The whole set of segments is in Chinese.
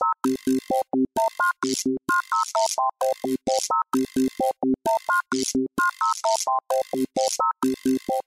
Thank you.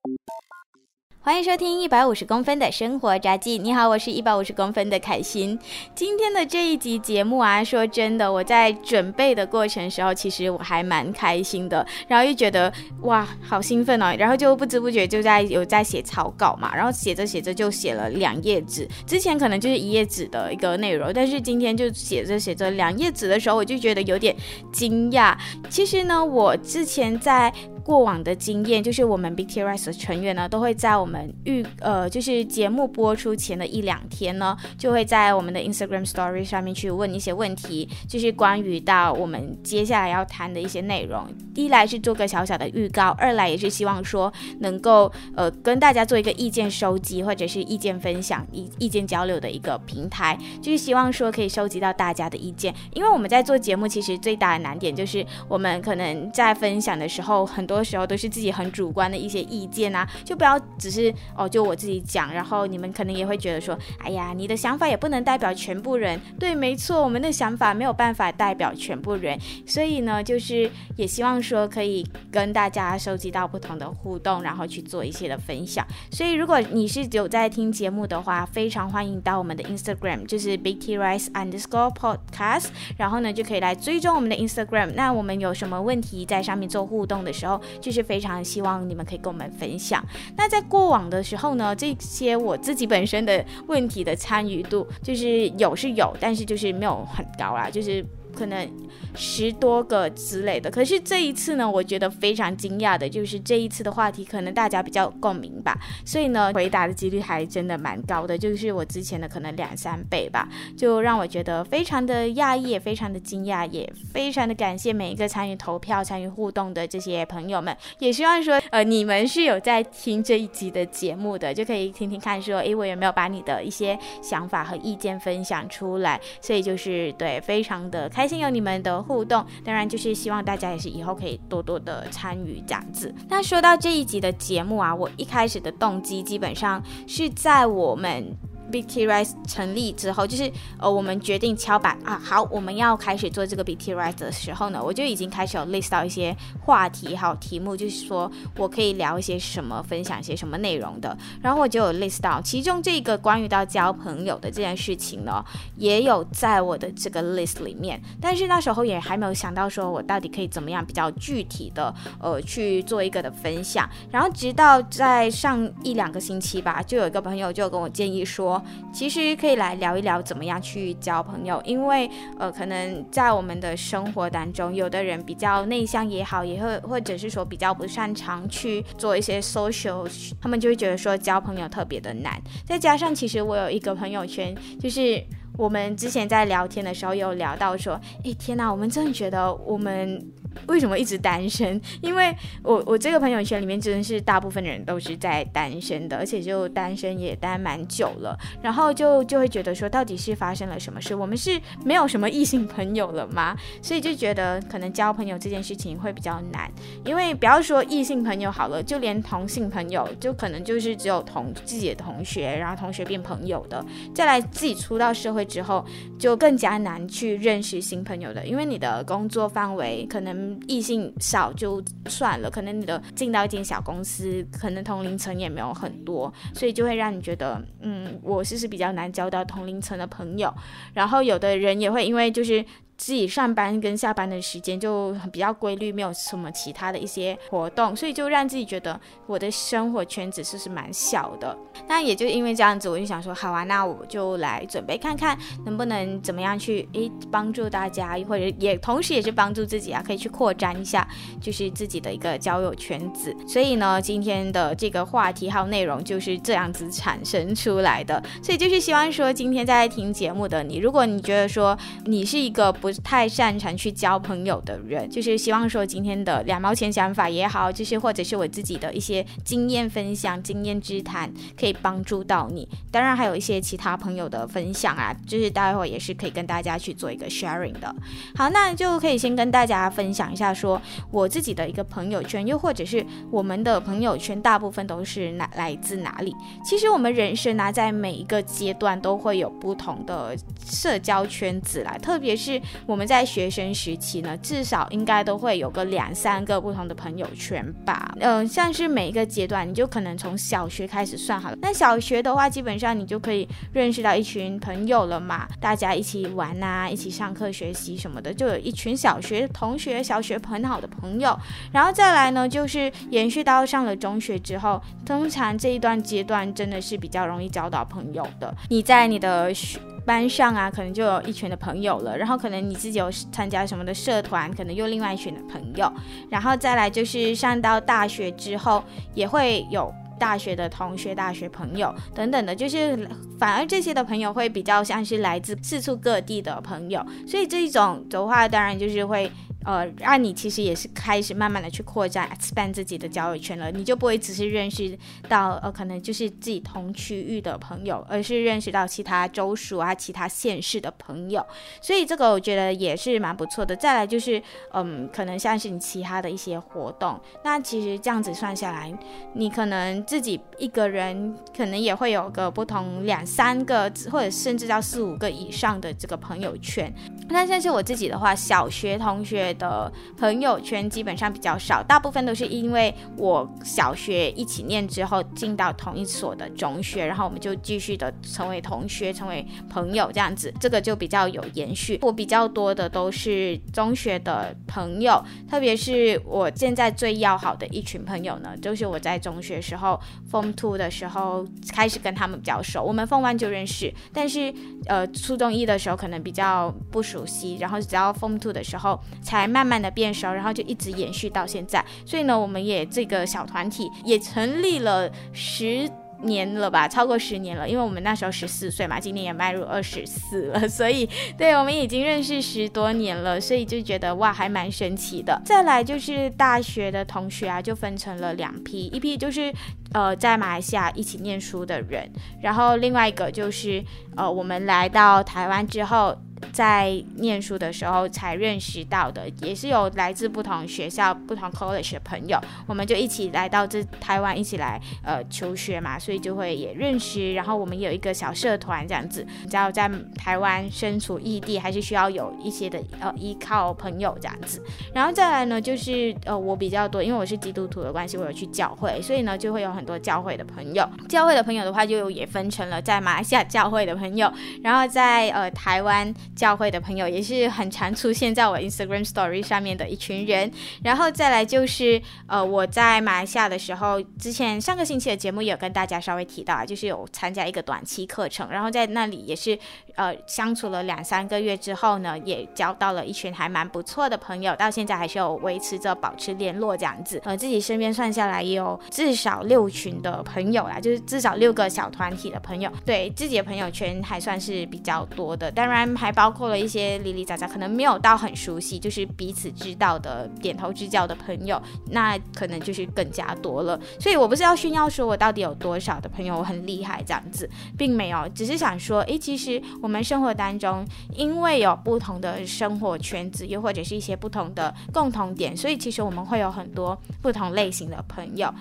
欢迎收听一百五十公分的生活札记。你好，我是一百五十公分的凯欣。今天的这一集节目啊，说真的，我在准备的过程时候，其实我还蛮开心的，然后又觉得哇，好兴奋哦，然后就不知不觉就在有在写草稿嘛，然后写着写着就写了两页纸。之前可能就是一页纸的一个内容，但是今天就写着写着两页纸的时候，我就觉得有点惊讶。其实呢，我之前在过往的经验就是，我们 btrs 的成员呢，都会在我们预呃，就是节目播出前的一两天呢，就会在我们的 Instagram Story 上面去问一些问题，就是关于到我们接下来要谈的一些内容。一来是做个小小的预告，二来也是希望说能够呃跟大家做一个意见收集或者是意见分享、意意见交流的一个平台，就是希望说可以收集到大家的意见。因为我们在做节目，其实最大的难点就是我们可能在分享的时候很多。多时候都是自己很主观的一些意见啊，就不要只是哦，就我自己讲，然后你们可能也会觉得说，哎呀，你的想法也不能代表全部人。对，没错，我们的想法没有办法代表全部人，所以呢，就是也希望说可以跟大家收集到不同的互动，然后去做一些的分享。所以如果你是有在听节目的话，非常欢迎到我们的 Instagram，就是 Big T Rice Underscore Podcast，然后呢就可以来追踪我们的 Instagram。那我们有什么问题在上面做互动的时候，就是非常希望你们可以跟我们分享。那在过往的时候呢，这些我自己本身的问题的参与度，就是有是有，但是就是没有很高啦，就是。可能十多个之类的，可是这一次呢，我觉得非常惊讶的，就是这一次的话题可能大家比较共鸣吧，所以呢，回答的几率还真的蛮高的，就是我之前的可能两三倍吧，就让我觉得非常的讶异，也非常的惊讶，也非常的感谢每一个参与投票、参与互动的这些朋友们，也希望说，呃，你们是有在听这一集的节目的，就可以听听看，说，诶，我有没有把你的一些想法和意见分享出来，所以就是对，非常的开。开心有你们的互动，当然就是希望大家也是以后可以多多的参与这样子。那说到这一集的节目啊，我一开始的动机基本上是在我们。B T Rice 成立之后，就是呃，我们决定敲板啊，好，我们要开始做这个 B T Rice 的时候呢，我就已经开始有 list 到一些话题还有题目，就是说我可以聊一些什么，分享一些什么内容的。然后我就有 list 到，其中这个关于到交朋友的这件事情呢，也有在我的这个 list 里面。但是那时候也还没有想到说我到底可以怎么样比较具体的呃去做一个的分享。然后直到在上一两个星期吧，就有一个朋友就跟我建议说。其实可以来聊一聊怎么样去交朋友，因为呃，可能在我们的生活当中，有的人比较内向也好，也会或者是说比较不擅长去做一些 social，他们就会觉得说交朋友特别的难。再加上其实我有一个朋友圈，就是我们之前在聊天的时候有聊到说，哎天哪，我们真的觉得我们。为什么一直单身？因为我我这个朋友圈里面真的是大部分人都是在单身的，而且就单身也单蛮久了，然后就就会觉得说，到底是发生了什么事？我们是没有什么异性朋友了吗？所以就觉得可能交朋友这件事情会比较难，因为不要说异性朋友好了，就连同性朋友，就可能就是只有同自己的同学，然后同学变朋友的，再来自己出到社会之后，就更加难去认识新朋友的，因为你的工作范围可能。异性少就算了，可能你的进到一间小公司，可能同龄层也没有很多，所以就会让你觉得，嗯，我是是比较难交到同龄层的朋友。然后有的人也会因为就是。自己上班跟下班的时间就比较规律，没有什么其他的一些活动，所以就让自己觉得我的生活圈子是是蛮小的。那也就因为这样子，我就想说，好啊，那我就来准备看看能不能怎么样去诶帮助大家，或者也同时也是帮助自己啊，可以去扩展一下就是自己的一个交友圈子。所以呢，今天的这个话题还有内容就是这样子产生出来的。所以就是希望说，今天在听节目的你，如果你觉得说你是一个。不太擅长去交朋友的人，就是希望说今天的两毛钱想法也好，就是或者是我自己的一些经验分享、经验之谈，可以帮助到你。当然还有一些其他朋友的分享啊，就是待会儿也是可以跟大家去做一个 sharing 的。好，那就可以先跟大家分享一下，说我自己的一个朋友圈，又或者是我们的朋友圈，大部分都是哪来自哪里？其实我们人生呢，在每一个阶段都会有不同的社交圈子来，特别是我们在学生时期呢，至少应该都会有个两三个不同的朋友圈吧。嗯、像是每一个阶段，你就可能从小学开始算好了。那小学的话，基本上你就可以认识到一群朋友了嘛，大家一起玩啊，一起上课学习什么的，就有一群小学同学、小学很好的朋友。然后再来呢，就是延续到上了中学之后，通常这一段阶段真的是比较容易交到朋友的。你在你的学班上啊，可能就有一群的朋友了，然后可能你自己有参加什么的社团，可能又另外一群的朋友，然后再来就是上到大学之后，也会有大学的同学、大学朋友等等的，就是反而这些的朋友会比较像是来自四处各地的朋友，所以这一种的话，当然就是会。呃，让你其实也是开始慢慢的去扩展、expand 自己的交友圈了。你就不会只是认识到呃，可能就是自己同区域的朋友，而是认识到其他州属啊、其他县市的朋友。所以这个我觉得也是蛮不错的。再来就是，嗯，可能像是你其他的一些活动，那其实这样子算下来，你可能自己一个人可能也会有个不同两三个，或者甚至到四五个以上的这个朋友圈。那像是我自己的话，小学同学。的朋友圈基本上比较少，大部分都是因为我小学一起念之后进到同一所的中学，然后我们就继续的成为同学、成为朋友这样子，这个就比较有延续。我比较多的都是中学的朋友，特别是我现在最要好的一群朋友呢，就是我在中学时候 Form Two 的时候开始跟他们比较熟，我们 Form One 就认识，但是呃初中一的时候可能比较不熟悉，然后直到 Form Two 的时候才。慢慢的变熟，然后就一直延续到现在。所以呢，我们也这个小团体也成立了十年了吧，超过十年了。因为我们那时候十四岁嘛，今年也迈入二十四了，所以对我们已经认识十多年了，所以就觉得哇，还蛮神奇的。再来就是大学的同学啊，就分成了两批，一批就是呃在马来西亚一起念书的人，然后另外一个就是呃我们来到台湾之后。在念书的时候才认识到的，也是有来自不同学校、不同 college 的朋友，我们就一起来到这台湾，一起来呃求学嘛，所以就会也认识。然后我们有一个小社团这样子，你知道在台湾身处异地，还是需要有一些的呃依靠朋友这样子。然后再来呢，就是呃我比较多，因为我是基督徒的关系，我有去教会，所以呢就会有很多教会的朋友。教会的朋友的话，就也分成了在马来西亚教会的朋友，然后在呃台湾。教会的朋友也是很常出现在我 Instagram Story 上面的一群人，然后再来就是呃我在马来西亚的时候，之前上个星期的节目也有跟大家稍微提到啊，就是有参加一个短期课程，然后在那里也是呃相处了两三个月之后呢，也交到了一群还蛮不错的朋友，到现在还是有维持着保持联络这样子，呃自己身边算下来也有至少六群的朋友啦，就是至少六个小团体的朋友，对自己的朋友圈还算是比较多的，当然还包。包括了一些零零杂杂，可能没有到很熟悉，就是彼此知道的点头之交的朋友，那可能就是更加多了。所以我不是要炫耀说我到底有多少的朋友，我很厉害这样子，并没有，只是想说，诶，其实我们生活当中，因为有不同的生活圈子，又或者是一些不同的共同点，所以其实我们会有很多不同类型的朋友。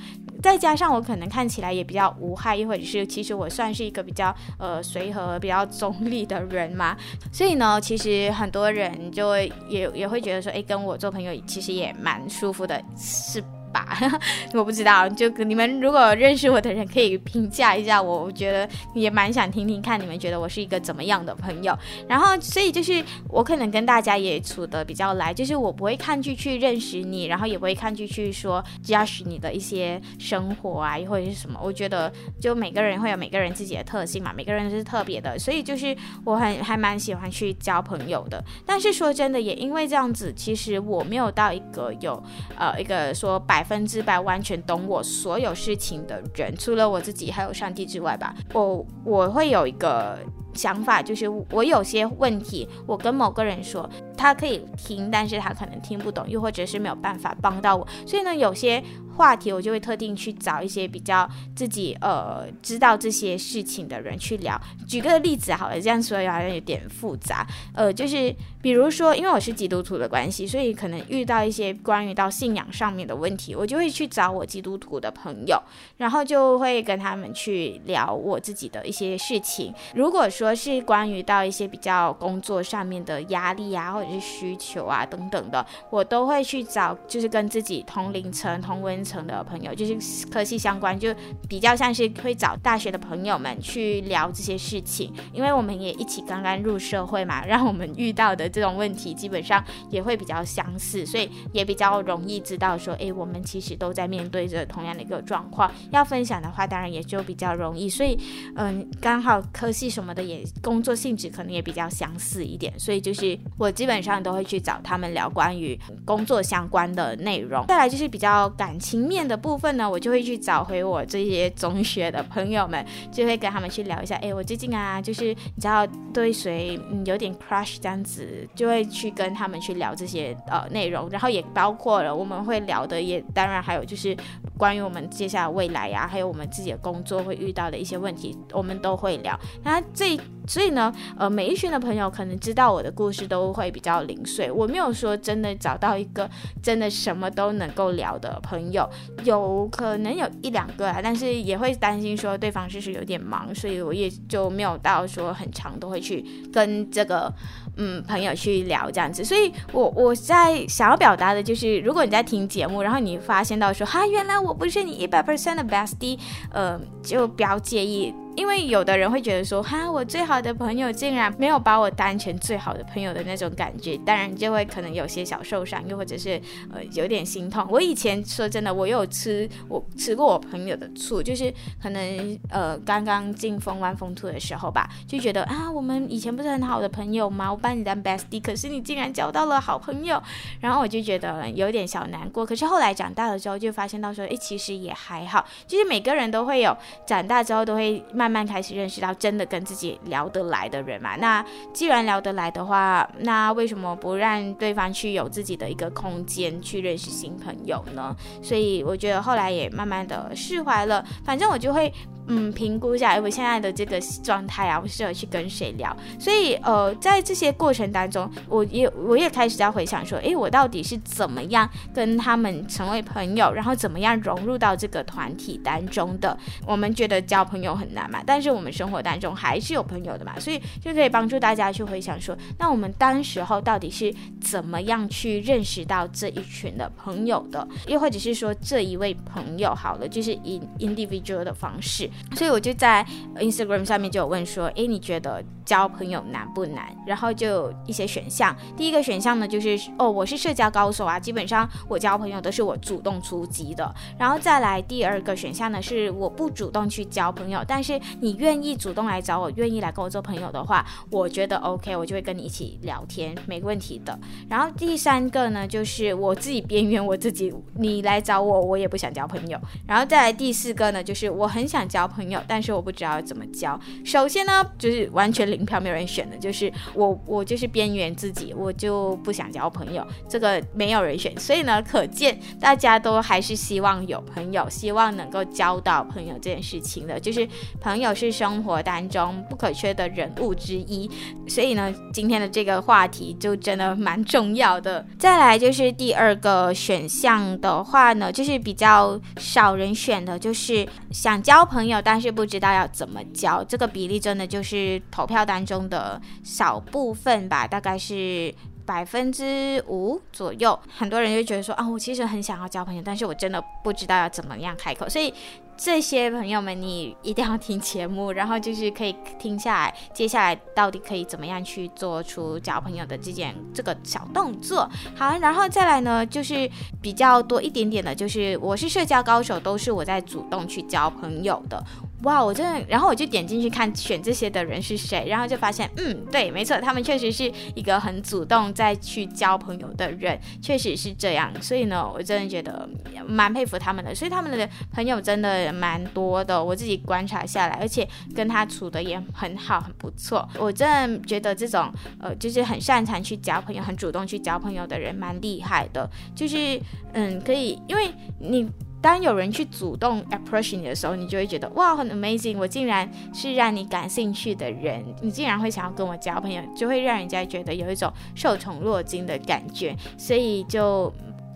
再加上我可能看起来也比较无害，又或者是其实我算是一个比较呃随和、比较中立的人嘛，所以呢，其实很多人就也也会觉得说，诶，跟我做朋友其实也蛮舒服的，是。吧，我不知道，就你们如果认识我的人可以评价一下我，我觉得也蛮想听听看你们觉得我是一个怎么样的朋友。然后，所以就是我可能跟大家也处得比较来，就是我不会抗拒去认识你，然后也不会抗拒去说 judge 你的一些生活啊，或者是什么。我觉得就每个人会有每个人自己的特性嘛，每个人都是特别的，所以就是我很还蛮喜欢去交朋友的。但是说真的，也因为这样子，其实我没有到一个有呃一个说百。百分之百完全懂我所有事情的人，除了我自己还有上帝之外吧，我我会有一个想法，就是我有些问题，我跟某个人说，他可以听，但是他可能听不懂，又或者是没有办法帮到我。所以呢，有些话题我就会特定去找一些比较自己呃知道这些事情的人去聊。举个例子好了，这样说好像有点复杂。呃，就是比如说，因为我是基督徒的关系，所以可能遇到一些关于到信仰上面的问题，我就会去找我基督徒的朋友，然后就会跟他们去聊我自己的一些事情。如果说是关于到一些比较工作上面的压力啊，或者是需求啊等等的，我都会去找就是跟自己同龄层、同文层的朋友，就是科系相关，就比较像是会找大学的朋友们去聊这些事情，因为我们也一起刚刚入社会嘛，让我们遇到的这种问题基本上也会比较相似，所以也比较容易知道说，诶，我们其实都在面对着同样的一个状况，要分享的话，当然也就比较容易。所以，嗯，刚好科系什么的也工作性质可能也比较相似一点，所以就是我基本上都会去找他们聊关于工作相关的内容。再来就是比较感情面的部分呢，我就会去找回我这些中学的朋友们，就会跟他们去聊一下，哎，我最近啊，就是你知道对谁嗯有点 crush 这样子，就会去跟他们去聊这些呃内容，然后也包括了我们会聊的，也当然还有就是关于我们接下来未来呀、还有我们自己的工作会遇到的一些问题，我们都会聊。那这所以呢，呃，每一群的朋友可能知道我的故事都会比较零碎，我没有说真的找到一个真的什么都能够聊的朋友，有可能有一两个啊，但是也会担心说对方就是有点忙，所以我也就没有到说很长都会去跟这个嗯朋友去聊这样子。所以我我在想要表达的就是，如果你在听节目，然后你发现到说哈，原来我不是你一百 percent 的 bestie，呃，就不要介意。因为有的人会觉得说，哈，我最好的朋友竟然没有把我当成最好的朋友的那种感觉，当然就会可能有些小受伤，又或者是呃有点心痛。我以前说真的，我有吃我吃过我朋友的醋，就是可能呃刚刚进风湾风兔的时候吧，就觉得啊，我们以前不是很好的朋友吗？我把你当 bestie，可是你竟然交到了好朋友，然后我就觉得有点小难过。可是后来长大了之后，就发现到说，诶，其实也还好。就是每个人都会有长大之后都会。慢慢开始认识到真的跟自己聊得来的人嘛。那既然聊得来的话，那为什么不让对方去有自己的一个空间去认识新朋友呢？所以我觉得后来也慢慢的释怀了。反正我就会。嗯，评估一下我现在的这个状态啊，我适合去跟谁聊。所以，呃，在这些过程当中，我也我也开始在回想说，诶，我到底是怎么样跟他们成为朋友，然后怎么样融入到这个团体当中的？我们觉得交朋友很难嘛，但是我们生活当中还是有朋友的嘛，所以就可以帮助大家去回想说，那我们当时候到底是怎么样去认识到这一群的朋友的？又或者是说，这一位朋友好了，就是以 individual 的方式。所以我就在 Instagram 上面就有问说，诶，你觉得交朋友难不难？然后就有一些选项。第一个选项呢，就是哦，我是社交高手啊，基本上我交朋友都是我主动出击的。然后再来第二个选项呢，是我不主动去交朋友，但是你愿意主动来找我，愿意来跟我做朋友的话，我觉得 OK，我就会跟你一起聊天，没问题的。然后第三个呢，就是我自己边缘我自己，你来找我，我也不想交朋友。然后再来第四个呢，就是我很想交。朋友，但是我不知道怎么交。首先呢，就是完全零票，没有人选的，就是我，我就是边缘自己，我就不想交朋友。这个没有人选，所以呢，可见大家都还是希望有朋友，希望能够交到朋友这件事情的，就是朋友是生活当中不可缺的人物之一。所以呢，今天的这个话题就真的蛮重要的。再来就是第二个选项的话呢，就是比较少人选的，就是想交朋友。但是不知道要怎么交，这个比例真的就是投票当中的少部分吧，大概是百分之五左右。很多人就觉得说啊，我其实很想要交朋友，但是我真的不知道要怎么样开口，所以。这些朋友们，你一定要听节目，然后就是可以听下来，接下来到底可以怎么样去做出交朋友的这件这个小动作。好，然后再来呢，就是比较多一点点的，就是我是社交高手，都是我在主动去交朋友的。哇，我真的，然后我就点进去看选这些的人是谁，然后就发现，嗯，对，没错，他们确实是一个很主动再去交朋友的人，确实是这样。所以呢，我真的觉得蛮佩服他们的，所以他们的朋友真的蛮多的，我自己观察下来，而且跟他处的也很好，很不错。我真的觉得这种呃，就是很擅长去交朋友、很主动去交朋友的人蛮厉害的，就是嗯，可以，因为你。当有人去主动 approach 你的时候，你就会觉得哇，很 amazing！我竟然是让你感兴趣的人，你竟然会想要跟我交朋友，就会让人家觉得有一种受宠若惊的感觉，所以就。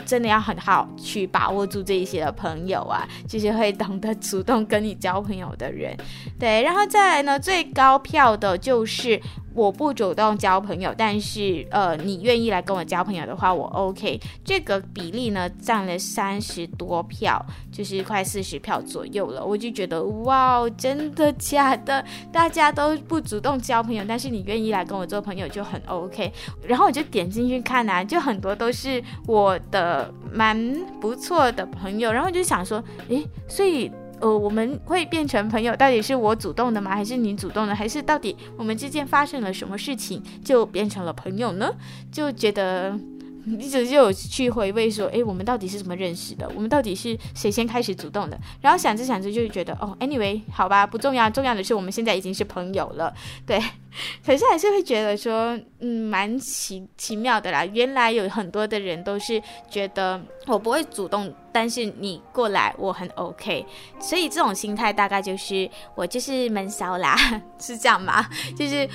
真的要很好去把握住这一些的朋友啊，就是会懂得主动跟你交朋友的人，对，然后再来呢，最高票的就是我不主动交朋友，但是呃，你愿意来跟我交朋友的话，我 OK。这个比例呢，占了三十多票，就是快四十票左右了。我就觉得哇，真的假的？大家都不主动交朋友，但是你愿意来跟我做朋友就很 OK。然后我就点进去看啊，就很多都是我的。蛮不错的朋友，然后就想说，诶，所以呃，我们会变成朋友，到底是我主动的吗？还是你主动的？还是到底我们之间发生了什么事情就变成了朋友呢？就觉得一直就有去回味说，诶，我们到底是怎么认识的？我们到底是谁先开始主动的？然后想着想着就觉得，哦，anyway，好吧，不重要，重要的是我们现在已经是朋友了，对。可是还是会觉得说，嗯，蛮奇奇妙的啦。原来有很多的人都是觉得我不会主动，但是你过来我很 OK。所以这种心态大概就是我就是闷骚啦，是这样吗？就是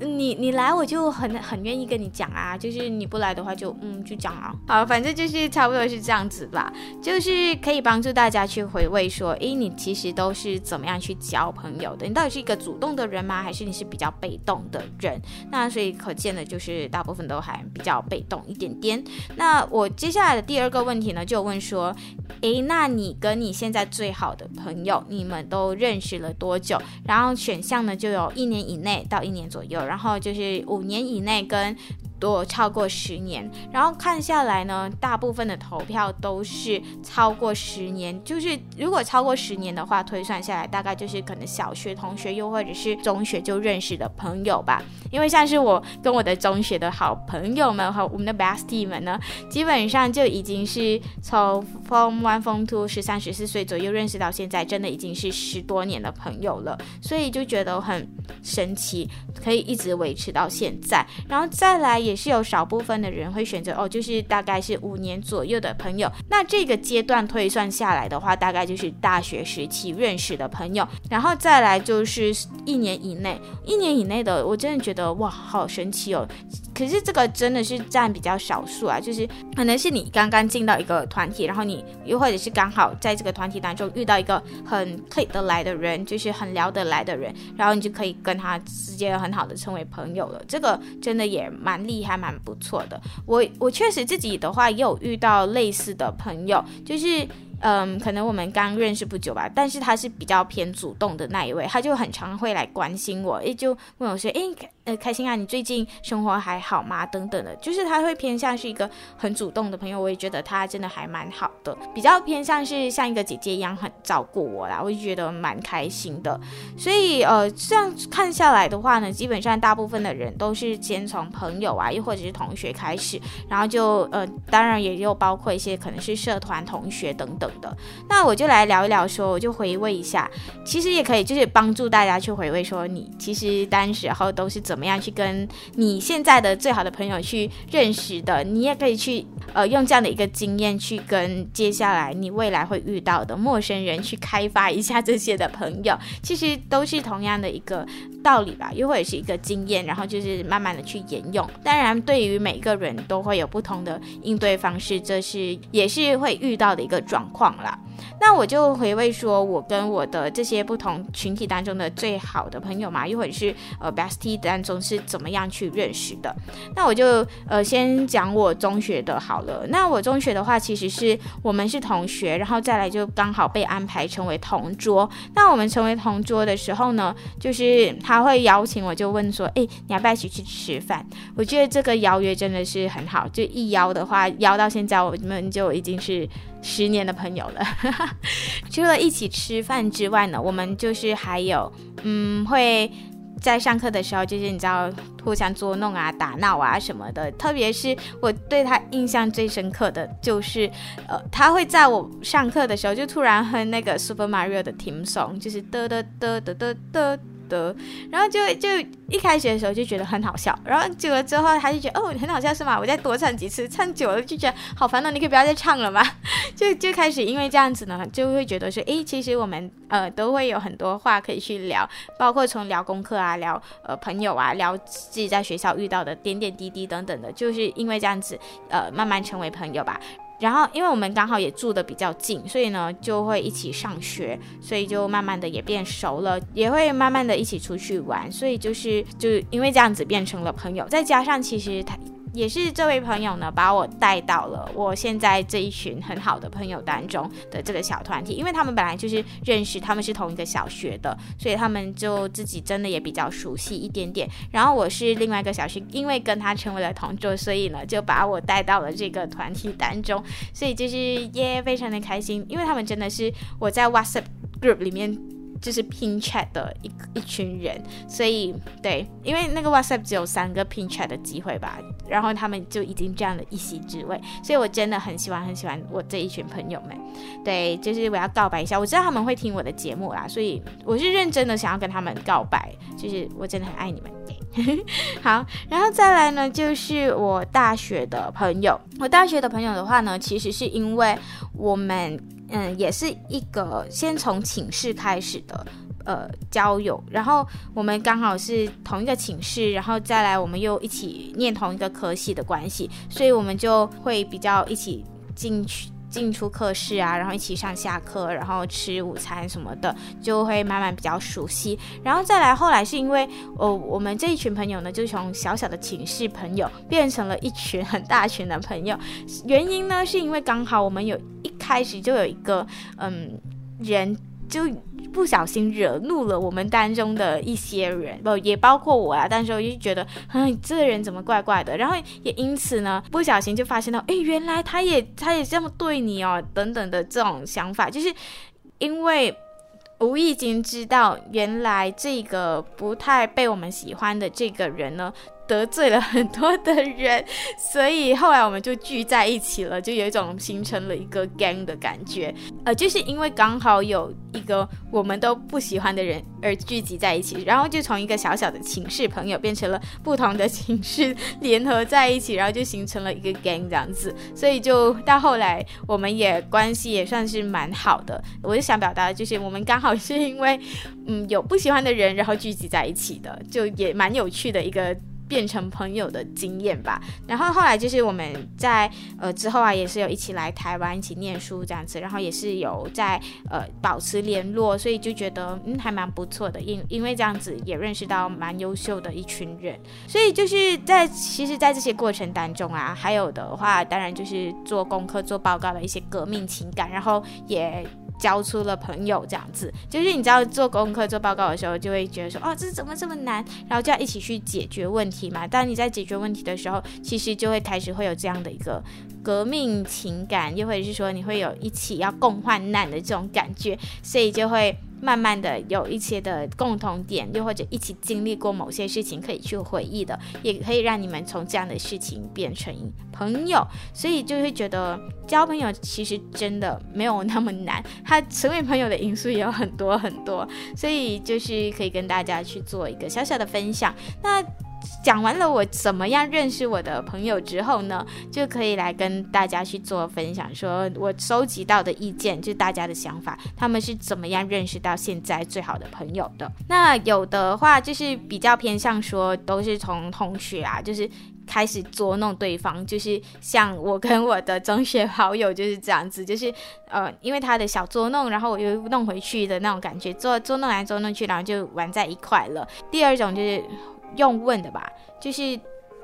你你来我就很很愿意跟你讲啊，就是你不来的话就嗯就讲啊。好，反正就是差不多是这样子吧。就是可以帮助大家去回味说，诶，你其实都是怎么样去交朋友的？你到底是一个主动的人吗？还是你是比较被动？的人，那所以可见的就是大部分都还比较被动一点点。那我接下来的第二个问题呢，就问说，诶，那你跟你现在最好的朋友，你们都认识了多久？然后选项呢，就有一年以内到一年左右，然后就是五年以内跟。多超过十年，然后看下来呢，大部分的投票都是超过十年。就是如果超过十年的话，推算下来大概就是可能小学同学，又或者是中学就认识的朋友吧。因为像是我跟我的中学的好朋友们和我们的 bestie 们呢，基本上就已经是从 Form One、Form Two 十三、十四岁左右认识到现在，真的已经是十多年的朋友了。所以就觉得很神奇，可以一直维持到现在。然后再来也也是有少部分的人会选择哦，就是大概是五年左右的朋友。那这个阶段推算下来的话，大概就是大学时期认识的朋友。然后再来就是一年以内，一年以内的，我真的觉得哇，好神奇哦。可是这个真的是占比较少数啊，就是可能是你刚刚进到一个团体，然后你又或者是刚好在这个团体当中遇到一个很配得来的人，就是很聊得来的人，然后你就可以跟他直接很好的成为朋友了。这个真的也蛮厉还，蛮不错的。我我确实自己的话也有遇到类似的朋友，就是。嗯，可能我们刚认识不久吧，但是他是比较偏主动的那一位，他就很常会来关心我，也，就问我说，诶，开心啊，你最近生活还好吗？等等的，就是他会偏向是一个很主动的朋友，我也觉得他真的还蛮好的，比较偏向是像一个姐姐一样很照顾我啦，我就觉得蛮开心的。所以呃，这样看下来的话呢，基本上大部分的人都是先从朋友啊，又或者是同学开始，然后就呃，当然也有包括一些可能是社团同学等等。的，那我就来聊一聊，说我就回味一下，其实也可以就是帮助大家去回味，说你其实当时候都是怎怎么样去跟你现在的最好的朋友去认识的，你也可以去呃用这样的一个经验去跟接下来你未来会遇到的陌生人去开发一下这些的朋友，其实都是同样的一个道理吧，又或者是一个经验，然后就是慢慢的去沿用。当然，对于每个人都会有不同的应对方式，这是也是会遇到的一个状况。况了，那我就回味说，我跟我的这些不同群体当中的最好的朋友嘛，又或者是呃 bestie 当中是怎么样去认识的？那我就呃先讲我中学的好了。那我中学的话，其实是我们是同学，然后再来就刚好被安排成为同桌。那我们成为同桌的时候呢，就是他会邀请我，就问说，哎，你要不要一起去吃饭？我觉得这个邀约真的是很好，就一邀的话，邀到现在我们就已经是。十年的朋友了，除了一起吃饭之外呢，我们就是还有嗯会。在上课的时候，就是你知道互相捉弄啊、打闹啊什么的。特别是我对他印象最深刻的就是，呃，他会在我上课的时候就突然哼那个 Super Mario 的 tm Song，就是嘚嘚嘚嘚嘚嘚。的，然后就就一开始的时候就觉得很好笑，然后久了之后他就觉得哦很好笑是吗？我再多唱几次，唱久了就觉得好烦了，你可以不要再唱了吗？就就开始因为这样子呢，就会觉得说，诶，其实我们呃都会有很多话可以去聊，包括从聊功课啊，聊呃朋友啊，聊自己在学校遇到的点点滴滴等等的，就是因为这样子呃慢慢成为朋友吧。然后，因为我们刚好也住的比较近，所以呢就会一起上学，所以就慢慢的也变熟了，也会慢慢的一起出去玩，所以就是就因为这样子变成了朋友，再加上其实他。也是这位朋友呢，把我带到了我现在这一群很好的朋友当中的这个小团体，因为他们本来就是认识，他们是同一个小学的，所以他们就自己真的也比较熟悉一点点。然后我是另外一个小学，因为跟他成为了同桌，所以呢就把我带到了这个团体当中，所以就是也非常的开心，因为他们真的是我在 WhatsApp group 里面。就是拼 chat 的一一群人，所以对，因为那个 WhatsApp 只有三个拼 chat 的机会吧，然后他们就已经占了一席之位，所以我真的很喜欢很喜欢我这一群朋友们。对，就是我要告白一下，我知道他们会听我的节目啦，所以我是认真的想要跟他们告白，就是我真的很爱你们。好，然后再来呢，就是我大学的朋友。我大学的朋友的话呢，其实是因为我们，嗯，也是一个先从寝室开始的，呃，交友。然后我们刚好是同一个寝室，然后再来我们又一起念同一个科系的关系，所以我们就会比较一起进去。进出课室啊，然后一起上下课，然后吃午餐什么的，就会慢慢比较熟悉。然后再来，后来是因为哦，我们这一群朋友呢，就从小小的寝室朋友变成了一群很大群的朋友。原因呢，是因为刚好我们有一开始就有一个嗯人就。不小心惹怒了我们当中的一些人，不也包括我啊。但是我就觉得，哎，这人怎么怪怪的？然后也因此呢，不小心就发现到，哎，原来他也他也这么对你哦，等等的这种想法，就是因为无意间知道，原来这个不太被我们喜欢的这个人呢。得罪了很多的人，所以后来我们就聚在一起了，就有一种形成了一个 gang 的感觉。呃，就是因为刚好有一个我们都不喜欢的人而聚集在一起，然后就从一个小小的寝室朋友变成了不同的寝室联合在一起，然后就形成了一个 gang 这样子。所以就到后来，我们也关系也算是蛮好的。我就想表达的就是，我们刚好是因为嗯有不喜欢的人，然后聚集在一起的，就也蛮有趣的一个。变成朋友的经验吧，然后后来就是我们在呃之后啊，也是有一起来台湾一起念书这样子，然后也是有在呃保持联络，所以就觉得嗯还蛮不错的，因因为这样子也认识到蛮优秀的一群人，所以就是在其实，在这些过程当中啊，还有的话，当然就是做功课、做报告的一些革命情感，然后也。交出了朋友，这样子就是你知道做功课、做报告的时候，就会觉得说，哦，这怎么这么难？然后就要一起去解决问题嘛。当你在解决问题的时候，其实就会开始会有这样的一个革命情感，又或者是说你会有一起要共患难的这种感觉，所以就会。慢慢的有一些的共同点，又或者一起经历过某些事情可以去回忆的，也可以让你们从这样的事情变成朋友，所以就会觉得交朋友其实真的没有那么难，他成为朋友的因素也有很多很多，所以就是可以跟大家去做一个小小的分享。那。讲完了我怎么样认识我的朋友之后呢，就可以来跟大家去做分享，说我收集到的意见，就是大家的想法，他们是怎么样认识到现在最好的朋友的。那有的话就是比较偏向说，都是从同学啊，就是开始捉弄对方，就是像我跟我的中学好友就是这样子，就是呃，因为他的小捉弄，然后我又弄回去的那种感觉，捉捉弄来捉弄去，然后就玩在一块了。第二种就是。用问的吧，就是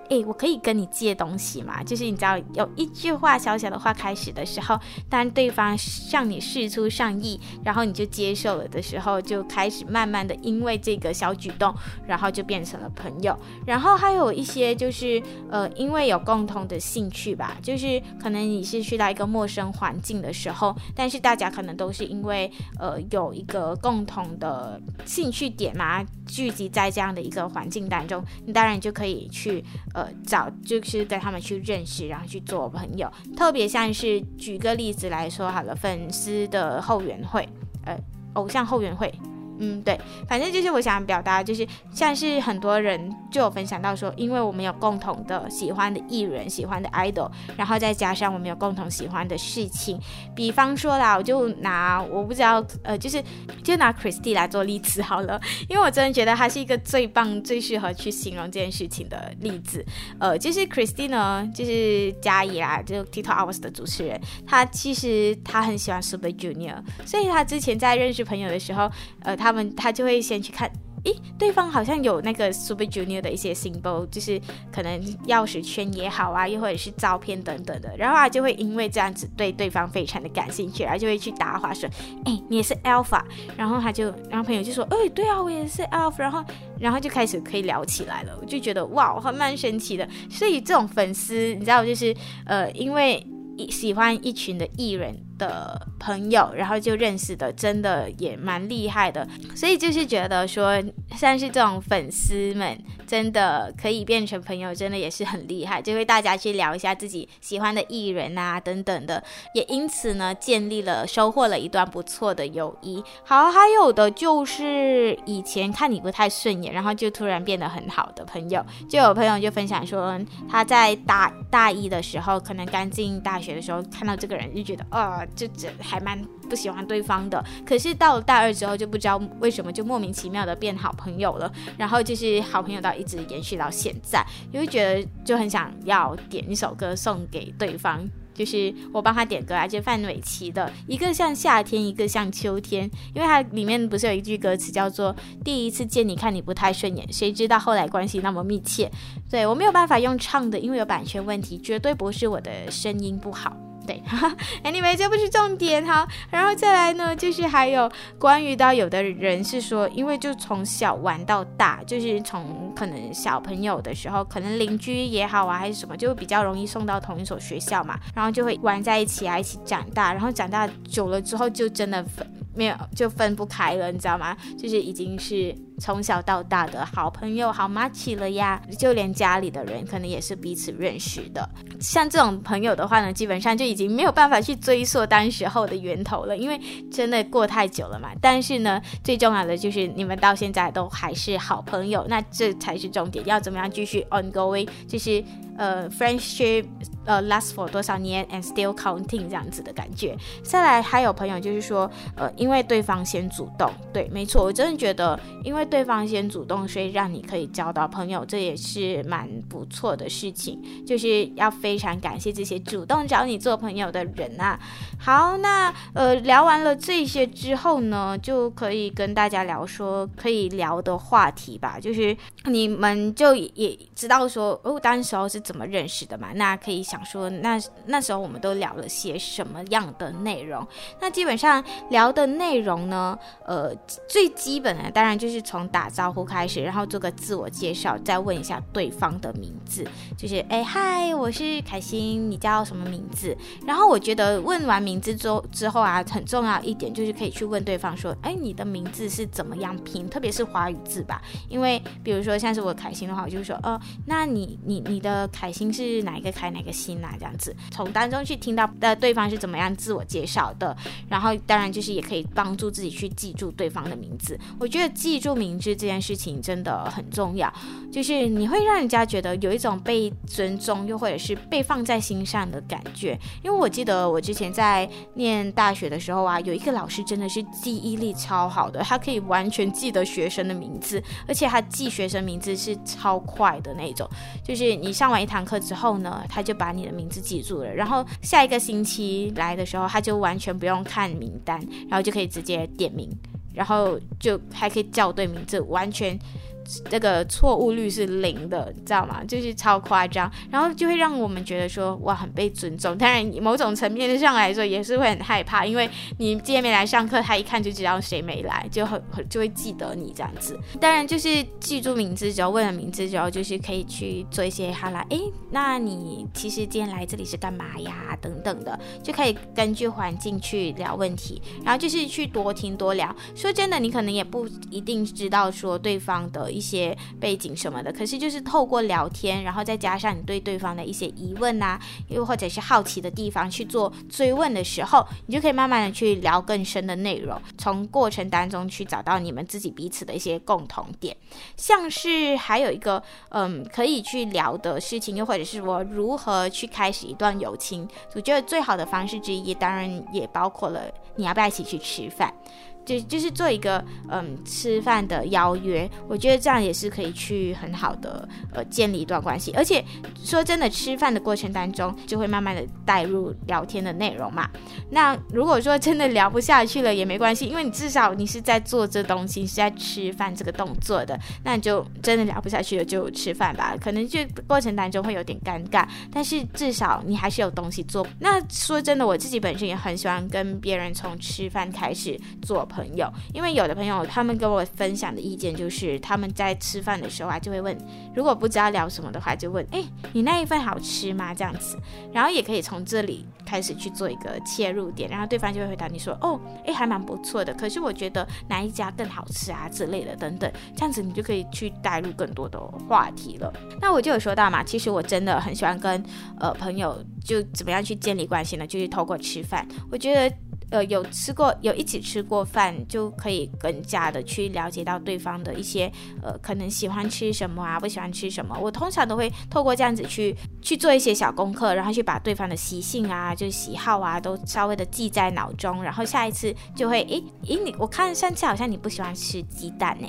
诶，我可以跟你借东西吗？就是你知道有一句话小小的话开始的时候，当对方向你示出善意，然后你就接受了的时候，就开始慢慢的因为这个小举动，然后就变成了朋友。然后还有一些就是呃，因为有共同的兴趣吧，就是可能你是去到一个陌生环境的时候，但是大家可能都是因为呃有一个共同的兴趣点嘛，聚集在这样的一个环境当中，你当然就可以去呃找，就是带他们去认识，然后去做朋友。特别像是举个例子来说好了，粉丝的后援会，呃，偶像后援会。嗯，对，反正就是我想表达，就是像是很多人就有分享到说，因为我们有共同的喜欢的艺人、喜欢的 idol，然后再加上我们有共同喜欢的事情，比方说啦，我就拿我不知道，呃，就是就拿 Christine 来做例子好了，因为我真的觉得她是一个最棒、最适合去形容这件事情的例子。呃，就是 Christine 呢，就是嘉怡啦，就 TikTok Hours 的主持人，她其实她很喜欢 Super Junior，所以她之前在认识朋友的时候，呃，她。他们他就会先去看，诶，对方好像有那个 Super Junior 的一些 symbol，就是可能钥匙圈也好啊，又或者是照片等等的，然后他就会因为这样子对对方非常的感兴趣，然后就会去搭话说，诶，你也是 Alpha，然后他就，然后朋友就说，诶，对啊，我也是 Alpha，然后然后就开始可以聊起来了，我就觉得哇，还蛮神奇的，所以这种粉丝，你知道，就是呃，因为喜欢一群的艺人。的朋友，然后就认识的，真的也蛮厉害的，所以就是觉得说，像是这种粉丝们，真的可以变成朋友，真的也是很厉害，就会大家去聊一下自己喜欢的艺人啊，等等的，也因此呢，建立了收获了一段不错的友谊。好，还有的就是以前看你不太顺眼，然后就突然变得很好的朋友，就有朋友就分享说，他在大大一的时候，可能刚进大学的时候，看到这个人就觉得，哦。就这还蛮不喜欢对方的，可是到了大二之后就不知道为什么就莫名其妙的变好朋友了，然后就是好朋友到一直延续到现在，就会觉得就很想要点一首歌送给对方，就是我帮他点歌啊，就范玮琪的一个像夏天，一个像秋天，因为它里面不是有一句歌词叫做第一次见你看你不太顺眼，谁知道后来关系那么密切，对，我没有办法用唱的，因为有版权问题，绝对不是我的声音不好。对，Anyway，这不是重点哈。然后再来呢，就是还有关于到有的人是说，因为就从小玩到大，就是从可能小朋友的时候，可能邻居也好啊，还是什么，就比较容易送到同一所学校嘛，然后就会玩在一起啊，一起长大，然后长大久了之后，就真的分没有就分不开了，你知道吗？就是已经是。从小到大的好朋友，好麻吉了呀！就连家里的人可能也是彼此认识的。像这种朋友的话呢，基本上就已经没有办法去追溯当时候的源头了，因为真的过太久了嘛。但是呢，最重要的就是你们到现在都还是好朋友，那这才是重点。要怎么样继续 ongoing？就是呃，friendship。呃，last for 多少年 and still counting 这样子的感觉。再来还有朋友就是说，呃，因为对方先主动，对，没错，我真的觉得，因为对方先主动，所以让你可以交到朋友，这也是蛮不错的事情。就是要非常感谢这些主动找你做朋友的人啊。好，那呃，聊完了这些之后呢，就可以跟大家聊说可以聊的话题吧。就是你们就也知道说，哦，当时候是怎么认识的嘛？那可以想。说那那时候我们都聊了些什么样的内容？那基本上聊的内容呢，呃，最基本的当然就是从从打招呼开始，然后做个自我介绍，再问一下对方的名字，就是哎嗨，我是凯欣，你叫什么名字？然后我觉得问完名字之后之后啊，很重要一点就是可以去问对方说，哎，你的名字是怎么样拼？特别是华语字吧，因为比如说像是我凯欣的话，我就是说，哦，那你你你的凯欣是哪一个凯哪个欣？心啊，这样子从当中去听到的对方是怎么样自我介绍的，然后当然就是也可以帮助自己去记住对方的名字。我觉得记住名名字这件事情真的很重要，就是你会让人家觉得有一种被尊重，又或者是被放在心上的感觉。因为我记得我之前在念大学的时候啊，有一个老师真的是记忆力超好的，他可以完全记得学生的名字，而且他记学生名字是超快的那种。就是你上完一堂课之后呢，他就把你的名字记住了，然后下一个星期来的时候，他就完全不用看名单，然后就可以直接点名，然后就还可以叫对名字，完全这个错误率是零的，你知道吗？就是超夸张，然后就会让我们觉得说哇，很被尊重。当然，某种层面上来说也是会很害怕，因为你今天没来上课，他一看就知道谁没来，就很很就会记得你这样子。当然，就是记住名字之后，问了名字之后，就是可以去做一些哈啦，诶，那你其实今天来这里是干嘛呀？等等的，就可以根据环境去聊问题，然后就是去多听多聊。说真的，你可能也不一定知道说对方的一些背景什么的，可是就是透过聊天，然后再加上你对对方的一些疑问啊，又或者是好奇的地方去做追问的时候，你就可以慢慢的去聊更深的内容，从过程当中去找到你们自己彼此的一些共同点，像是还有一个嗯可以去聊的事情，又或者是我如何去开始一段友情，我觉得最好的方式之一，当然也包括了你要不要一起去吃饭。就就是做一个嗯吃饭的邀约，我觉得这样也是可以去很好的呃建立一段关系，而且说真的，吃饭的过程当中就会慢慢的带入聊天的内容嘛。那如果说真的聊不下去了也没关系，因为你至少你是在做这东西，是在吃饭这个动作的，那你就真的聊不下去了就吃饭吧。可能就过程当中会有点尴尬，但是至少你还是有东西做。那说真的，我自己本身也很喜欢跟别人从吃饭开始做。朋友，因为有的朋友他们跟我分享的意见就是，他们在吃饭的时候啊，就会问，如果不知道聊什么的话，就问，哎，你那一份好吃吗？这样子，然后也可以从这里开始去做一个切入点，然后对方就会回答你说，哦，哎，还蛮不错的，可是我觉得哪一家更好吃啊之类的等等，这样子你就可以去带入更多的话题了。那我就有说到嘛，其实我真的很喜欢跟呃朋友就怎么样去建立关系呢？就是透过吃饭，我觉得。呃，有吃过，有一起吃过饭，就可以更加的去了解到对方的一些呃，可能喜欢吃什么啊，不喜欢吃什么。我通常都会透过这样子去去做一些小功课，然后去把对方的习性啊，就喜好啊，都稍微的记在脑中，然后下一次就会，诶诶，你我看上次好像你不喜欢吃鸡蛋呢。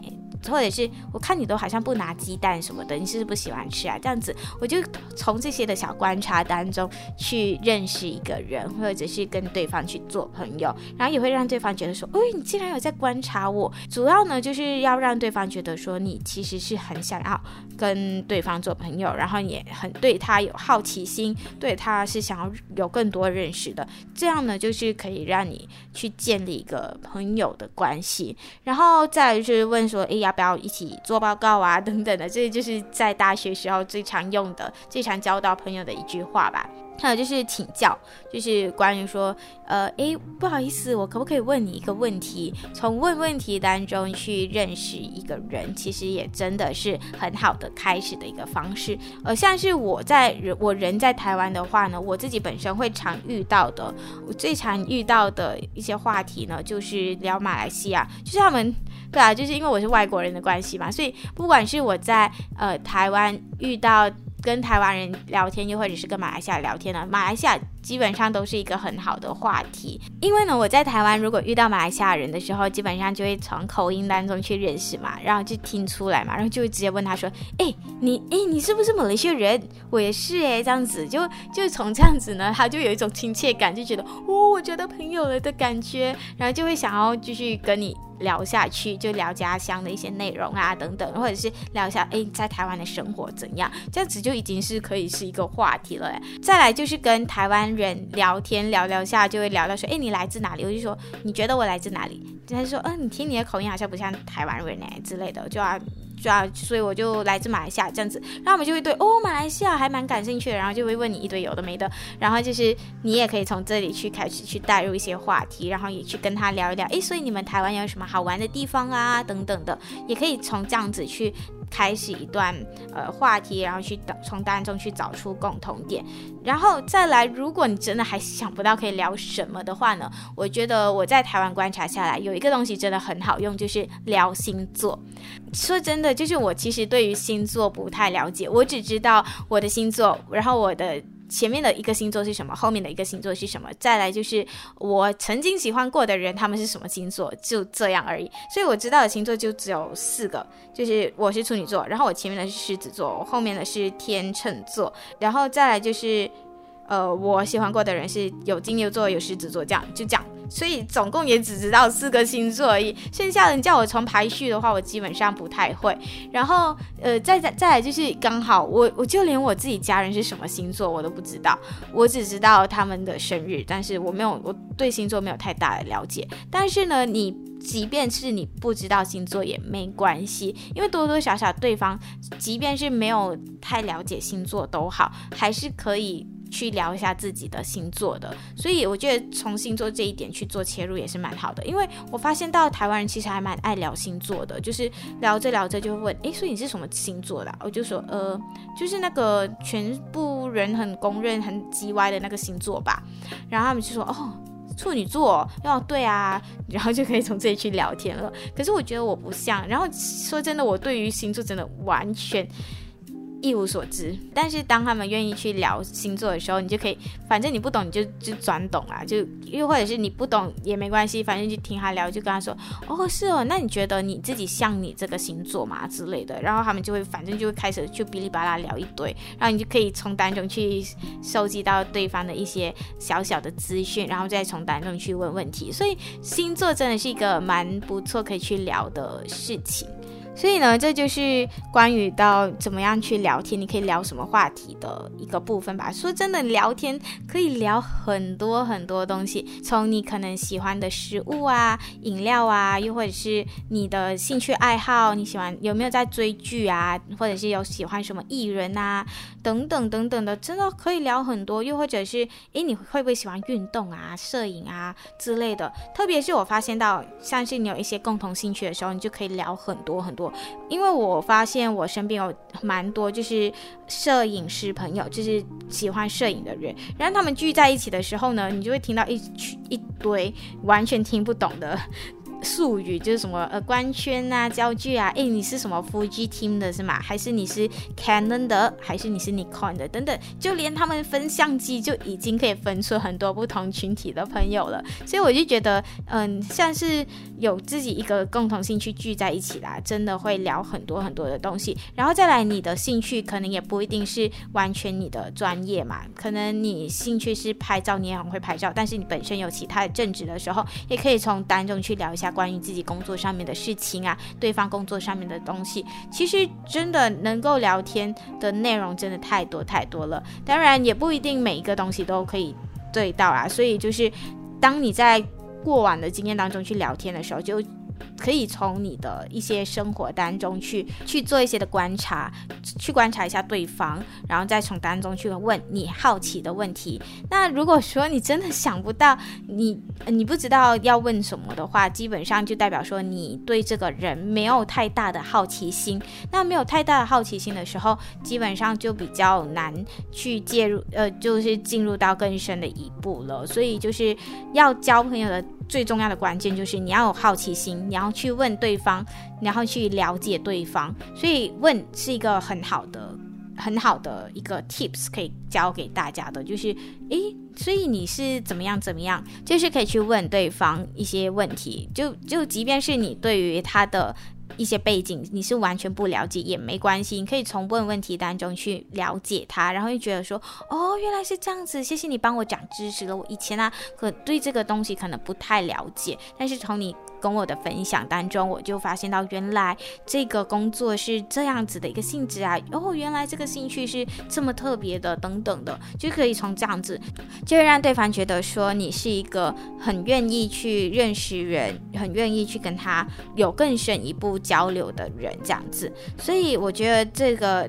或者是我看你都好像不拿鸡蛋什么的，你是不是不喜欢吃啊？这样子，我就从这些的小观察当中去认识一个人，或者是跟对方去做朋友，然后也会让对方觉得说，哦，你竟然有在观察我。主要呢，就是要让对方觉得说，你其实是很想要跟对方做朋友，然后也很对他有好奇心，对他是想要有更多认识的。这样呢，就是可以让你去建立一个朋友的关系，然后再就是问说，哎要。不要一起做报告啊，等等的，这就是在大学时候最常用的、最常交到朋友的一句话吧。还有就是请教，就是关于说，呃，诶，不好意思，我可不可以问你一个问题？从问问题当中去认识一个人，其实也真的是很好的开始的一个方式。呃，像是我在人我人在台湾的话呢，我自己本身会常遇到的，我最常遇到的一些话题呢，就是聊马来西亚，就是他们。对啊，就是因为我是外国人的关系嘛，所以不管是我在呃台湾遇到跟台湾人聊天，又或者是跟马来西亚聊天呢，马来西亚基本上都是一个很好的话题。因为呢，我在台湾如果遇到马来西亚人的时候，基本上就会从口音当中去认识嘛，然后就听出来嘛，然后就会直接问他说：“哎，你哎，你是不是马来西亚人？我也是哎，这样子就就从这样子呢，他就有一种亲切感，就觉得哦，我觉得朋友了的感觉，然后就会想要继续跟你。”聊下去就聊家乡的一些内容啊，等等，或者是聊一下诶，在台湾的生活怎样，这样子就已经是可以是一个话题了。再来就是跟台湾人聊天聊聊下，就会聊到说，诶，你来自哪里？我就说，你觉得我来自哪里？他就说，嗯，你听你的口音好像不像台湾人哎之类的，就要。就要，所以我就来自马来西亚这样子，然后我们就会对哦，马来西亚还蛮感兴趣的，然后就会问你一堆有的没的，然后就是你也可以从这里去开始去带入一些话题，然后也去跟他聊一聊，诶，所以你们台湾有什么好玩的地方啊，等等的，也可以从这样子去。开始一段呃话题，然后去从当中去找出共同点，然后再来。如果你真的还想不到可以聊什么的话呢，我觉得我在台湾观察下来，有一个东西真的很好用，就是聊星座。说真的，就是我其实对于星座不太了解，我只知道我的星座，然后我的。前面的一个星座是什么？后面的一个星座是什么？再来就是我曾经喜欢过的人，他们是什么星座？就这样而已。所以我知道的星座就只有四个，就是我是处女座，然后我前面的是狮子座，我后面的是天秤座，然后再来就是，呃，我喜欢过的人是有金牛座、有狮子座，这样就这样。所以总共也只知道四个星座而已。剩下人叫我从排序的话，我基本上不太会。然后呃，再再再来就是刚好我 我就连我自己家人是什么星座我都不知道，我只知道他们的生日，但是我没有我对星座没有太大的了解。但是呢，你即便是你不知道星座也没关系，因为多多少少对方即便是没有太了解星座都好，还是可以。去聊一下自己的星座的，所以我觉得从星座这一点去做切入也是蛮好的，因为我发现到台湾人其实还蛮爱聊星座的，就是聊着聊着就会问，诶，所以你是什么星座的？我就说，呃，就是那个全部人很公认很叽歪的那个星座吧，然后他们就说，哦，处女座，要，对啊，然后就可以从这里去聊天了。可是我觉得我不像，然后说真的，我对于星座真的完全。一无所知，但是当他们愿意去聊星座的时候，你就可以，反正你不懂你就就转懂啊，就又或者是你不懂也没关系，反正就听他聊，就跟他说，哦，是哦，那你觉得你自己像你这个星座吗之类的，然后他们就会反正就会开始去哔哩吧啦聊一堆，然后你就可以从当中去收集到对方的一些小小的资讯，然后再从当中去问问题，所以星座真的是一个蛮不错可以去聊的事情。所以呢，这就是关于到怎么样去聊天，你可以聊什么话题的一个部分吧。说真的，聊天可以聊很多很多东西，从你可能喜欢的食物啊、饮料啊，又或者是你的兴趣爱好，你喜欢有没有在追剧啊，或者是有喜欢什么艺人啊，等等等等的，真的可以聊很多。又或者是，诶，你会不会喜欢运动啊、摄影啊之类的？特别是我发现到，像是你有一些共同兴趣的时候，你就可以聊很多很多。因为我发现我身边有蛮多就是摄影师朋友，就是喜欢摄影的人，然后他们聚在一起的时候呢，你就会听到一群一堆完全听不懂的。术语就是什么呃光圈啊、焦距啊，诶，你是什么 Fuji team 的是吗？还是你是 Canon 的？还是你是 Nikon 的？等等，就连他们分相机就已经可以分出很多不同群体的朋友了。所以我就觉得，嗯，像是有自己一个共同兴趣聚在一起啦，真的会聊很多很多的东西。然后再来，你的兴趣可能也不一定是完全你的专业嘛，可能你兴趣是拍照，你也很会拍照，但是你本身有其他的正职的时候，也可以从当中去聊一下。关于自己工作上面的事情啊，对方工作上面的东西，其实真的能够聊天的内容真的太多太多了。当然，也不一定每一个东西都可以对到啊。所以就是，当你在过往的经验当中去聊天的时候，就。可以从你的一些生活当中去去做一些的观察，去观察一下对方，然后再从当中去问你好奇的问题。那如果说你真的想不到，你你不知道要问什么的话，基本上就代表说你对这个人没有太大的好奇心。那没有太大的好奇心的时候，基本上就比较难去介入，呃，就是进入到更深的一步了。所以就是要交朋友的。最重要的关键就是你要有好奇心，你要去问对方，然后去了解对方。所以问是一个很好的、很好的一个 tips，可以教给大家的，就是诶，所以你是怎么样怎么样，就是可以去问对方一些问题。就就即便是你对于他的。一些背景你是完全不了解也没关系，你可以从问问题当中去了解他，然后就觉得说，哦，原来是这样子，谢谢你帮我讲知识了。我以前啊，可对这个东西可能不太了解，但是从你。跟我的分享当中，我就发现到原来这个工作是这样子的一个性质啊，哦，原来这个兴趣是这么特别的，等等的，就可以从这样子，就会让对方觉得说你是一个很愿意去认识人，很愿意去跟他有更深一步交流的人，这样子。所以我觉得这个。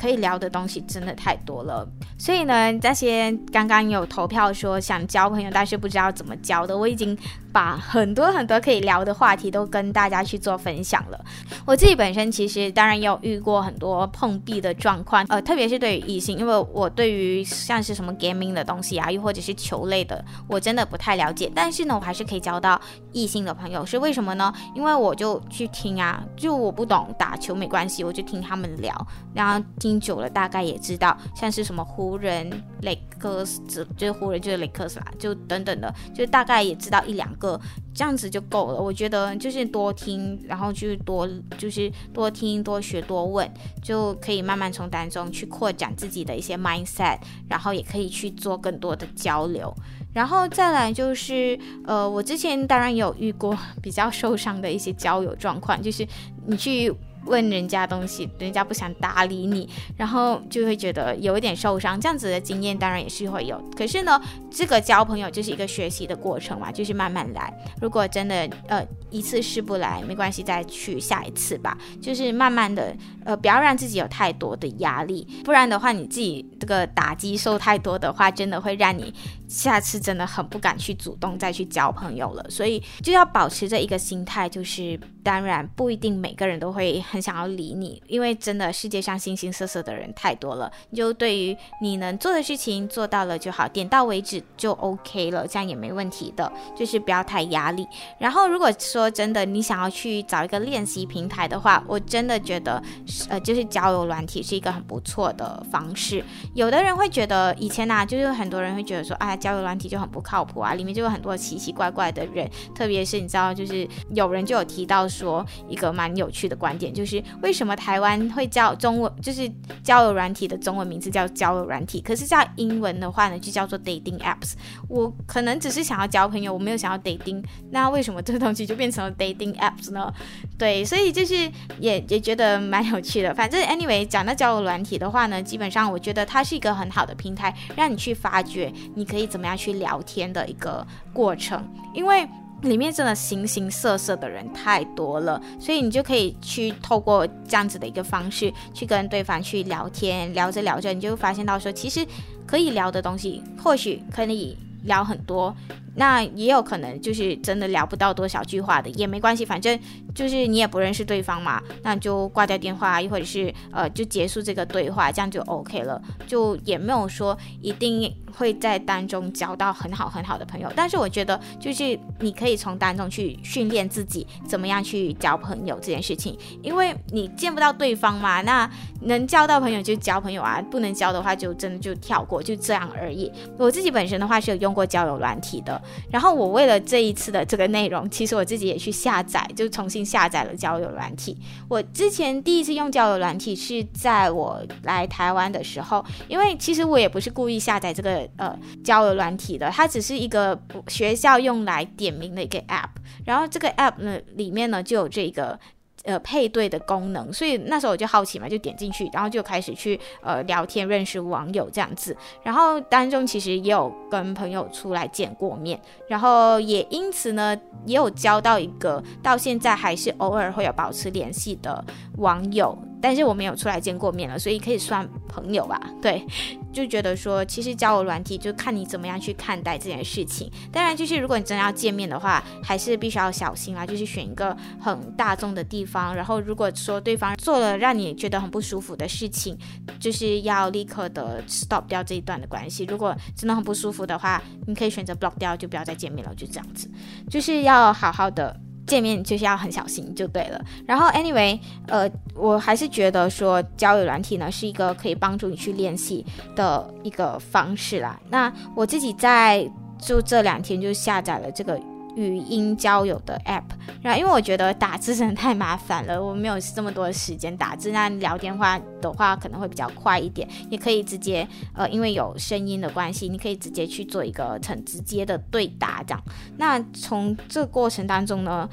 可以聊的东西真的太多了，所以呢，那些刚刚有投票说想交朋友，但是不知道怎么交的，我已经把很多很多可以聊的话题都跟大家去做分享了。我自己本身其实当然也有遇过很多碰壁的状况，呃，特别是对于异性，因为我对于像是什么 gaming 的东西啊，又或者是球类的，我真的不太了解。但是呢，我还是可以交到异性的朋友，是为什么呢？因为我就去听啊，就我不懂打球没关系，我就听他们聊，然后听。久了，大概也知道，像是什么湖人、雷克斯，就是湖人就是雷克斯啦，就等等的，就大概也知道一两个，这样子就够了。我觉得就是多听，然后去多就是多听多学多问，就可以慢慢从当中去扩展自己的一些 mindset，然后也可以去做更多的交流。然后再来就是，呃，我之前当然有遇过 比较受伤的一些交友状况，就是你去。问人家东西，人家不想搭理你，然后就会觉得有一点受伤。这样子的经验当然也是会有。可是呢，这个交朋友就是一个学习的过程嘛，就是慢慢来。如果真的呃一次试不来，没关系，再去下一次吧。就是慢慢的，呃，不要让自己有太多的压力，不然的话，你自己这个打击受太多的话，真的会让你下次真的很不敢去主动再去交朋友了。所以就要保持着一个心态，就是当然不一定每个人都会。很想要理你，因为真的世界上形形色色的人太多了。就对于你能做的事情做到了就好，点到为止就 OK 了，这样也没问题的。就是不要太压力。然后如果说真的你想要去找一个练习平台的话，我真的觉得，呃，就是交友软体是一个很不错的方式。有的人会觉得以前呐，就是很多人会觉得说，啊，交友软体就很不靠谱啊，里面就有很多奇奇怪怪的人。特别是你知道，就是有人就有提到说一个蛮有趣的观点。就是为什么台湾会叫中文，就是交友软体的中文名字叫交友软体，可是叫英文的话呢，就叫做 dating apps。我可能只是想要交朋友，我没有想要 dating，那为什么这东西就变成了 dating apps 呢？对，所以就是也也觉得蛮有趣的。反正 anyway，讲到交友软体的话呢，基本上我觉得它是一个很好的平台，让你去发掘你可以怎么样去聊天的一个过程，因为。里面真的形形色色的人太多了，所以你就可以去透过这样子的一个方式去跟对方去聊天，聊着聊着，你就发现到说，其实可以聊的东西，或许可以聊很多。那也有可能就是真的聊不到多少句话的，也没关系，反正就是你也不认识对方嘛，那就挂掉电话，又或者是呃就结束这个对话，这样就 OK 了，就也没有说一定会在当中交到很好很好的朋友。但是我觉得就是你可以从当中去训练自己怎么样去交朋友这件事情，因为你见不到对方嘛，那能交到朋友就交朋友啊，不能交的话就真的就跳过，就这样而已。我自己本身的话是有用过交友软体的。然后我为了这一次的这个内容，其实我自己也去下载，就重新下载了交友软体。我之前第一次用交友软体是在我来台湾的时候，因为其实我也不是故意下载这个呃交友软体的，它只是一个学校用来点名的一个 app。然后这个 app 呢里面呢就有这个。呃，配对的功能，所以那时候我就好奇嘛，就点进去，然后就开始去呃聊天，认识网友这样子。然后当中其实也有跟朋友出来见过面，然后也因此呢，也有交到一个到现在还是偶尔会有保持联系的网友。但是我没有出来见过面了，所以可以算朋友吧？对，就觉得说，其实交友软体就看你怎么样去看待这件事情。当然，就是如果你真的要见面的话，还是必须要小心啊，就是选一个很大众的地方。然后，如果说对方做了让你觉得很不舒服的事情，就是要立刻的 stop 掉这一段的关系。如果真的很不舒服的话，你可以选择 block 掉，就不要再见面了，就这样子。就是要好好的。见面就是要很小心就对了。然后，anyway，呃，我还是觉得说交友软体呢是一个可以帮助你去练习的一个方式啦。那我自己在就这两天就下载了这个。语音交友的 app，然后因为我觉得打字真的太麻烦了，我没有这么多的时间打字。那聊电话的话可能会比较快一点，也可以直接呃，因为有声音的关系，你可以直接去做一个很直接的对答这样。那从这过程当中呢，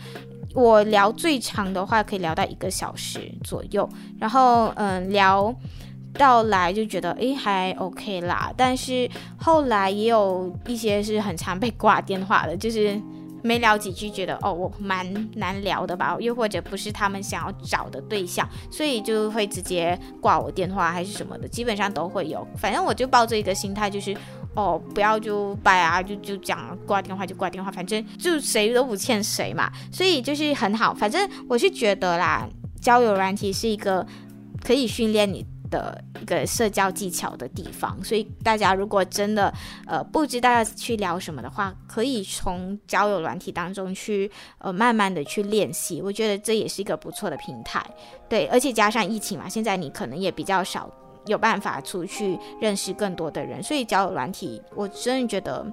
我聊最长的话可以聊到一个小时左右，然后嗯、聊到来就觉得诶还 OK 啦，但是后来也有一些是很常被挂电话的，就是。没聊几句，觉得哦，我蛮难聊的吧，又或者不是他们想要找的对象，所以就会直接挂我电话还是什么的，基本上都会有。反正我就抱着一个心态，就是哦，不要就拜啊，就就讲挂电话就挂电话，反正就谁都不欠谁嘛，所以就是很好。反正我是觉得啦，交友软体是一个可以训练你的一个社交技巧的地方，所以大家如果真的呃不知道要去聊什么的话，可以从交友软体当中去呃慢慢的去练习，我觉得这也是一个不错的平台。对，而且加上疫情嘛，现在你可能也比较少有办法出去认识更多的人。所以交友软体，我真的觉得，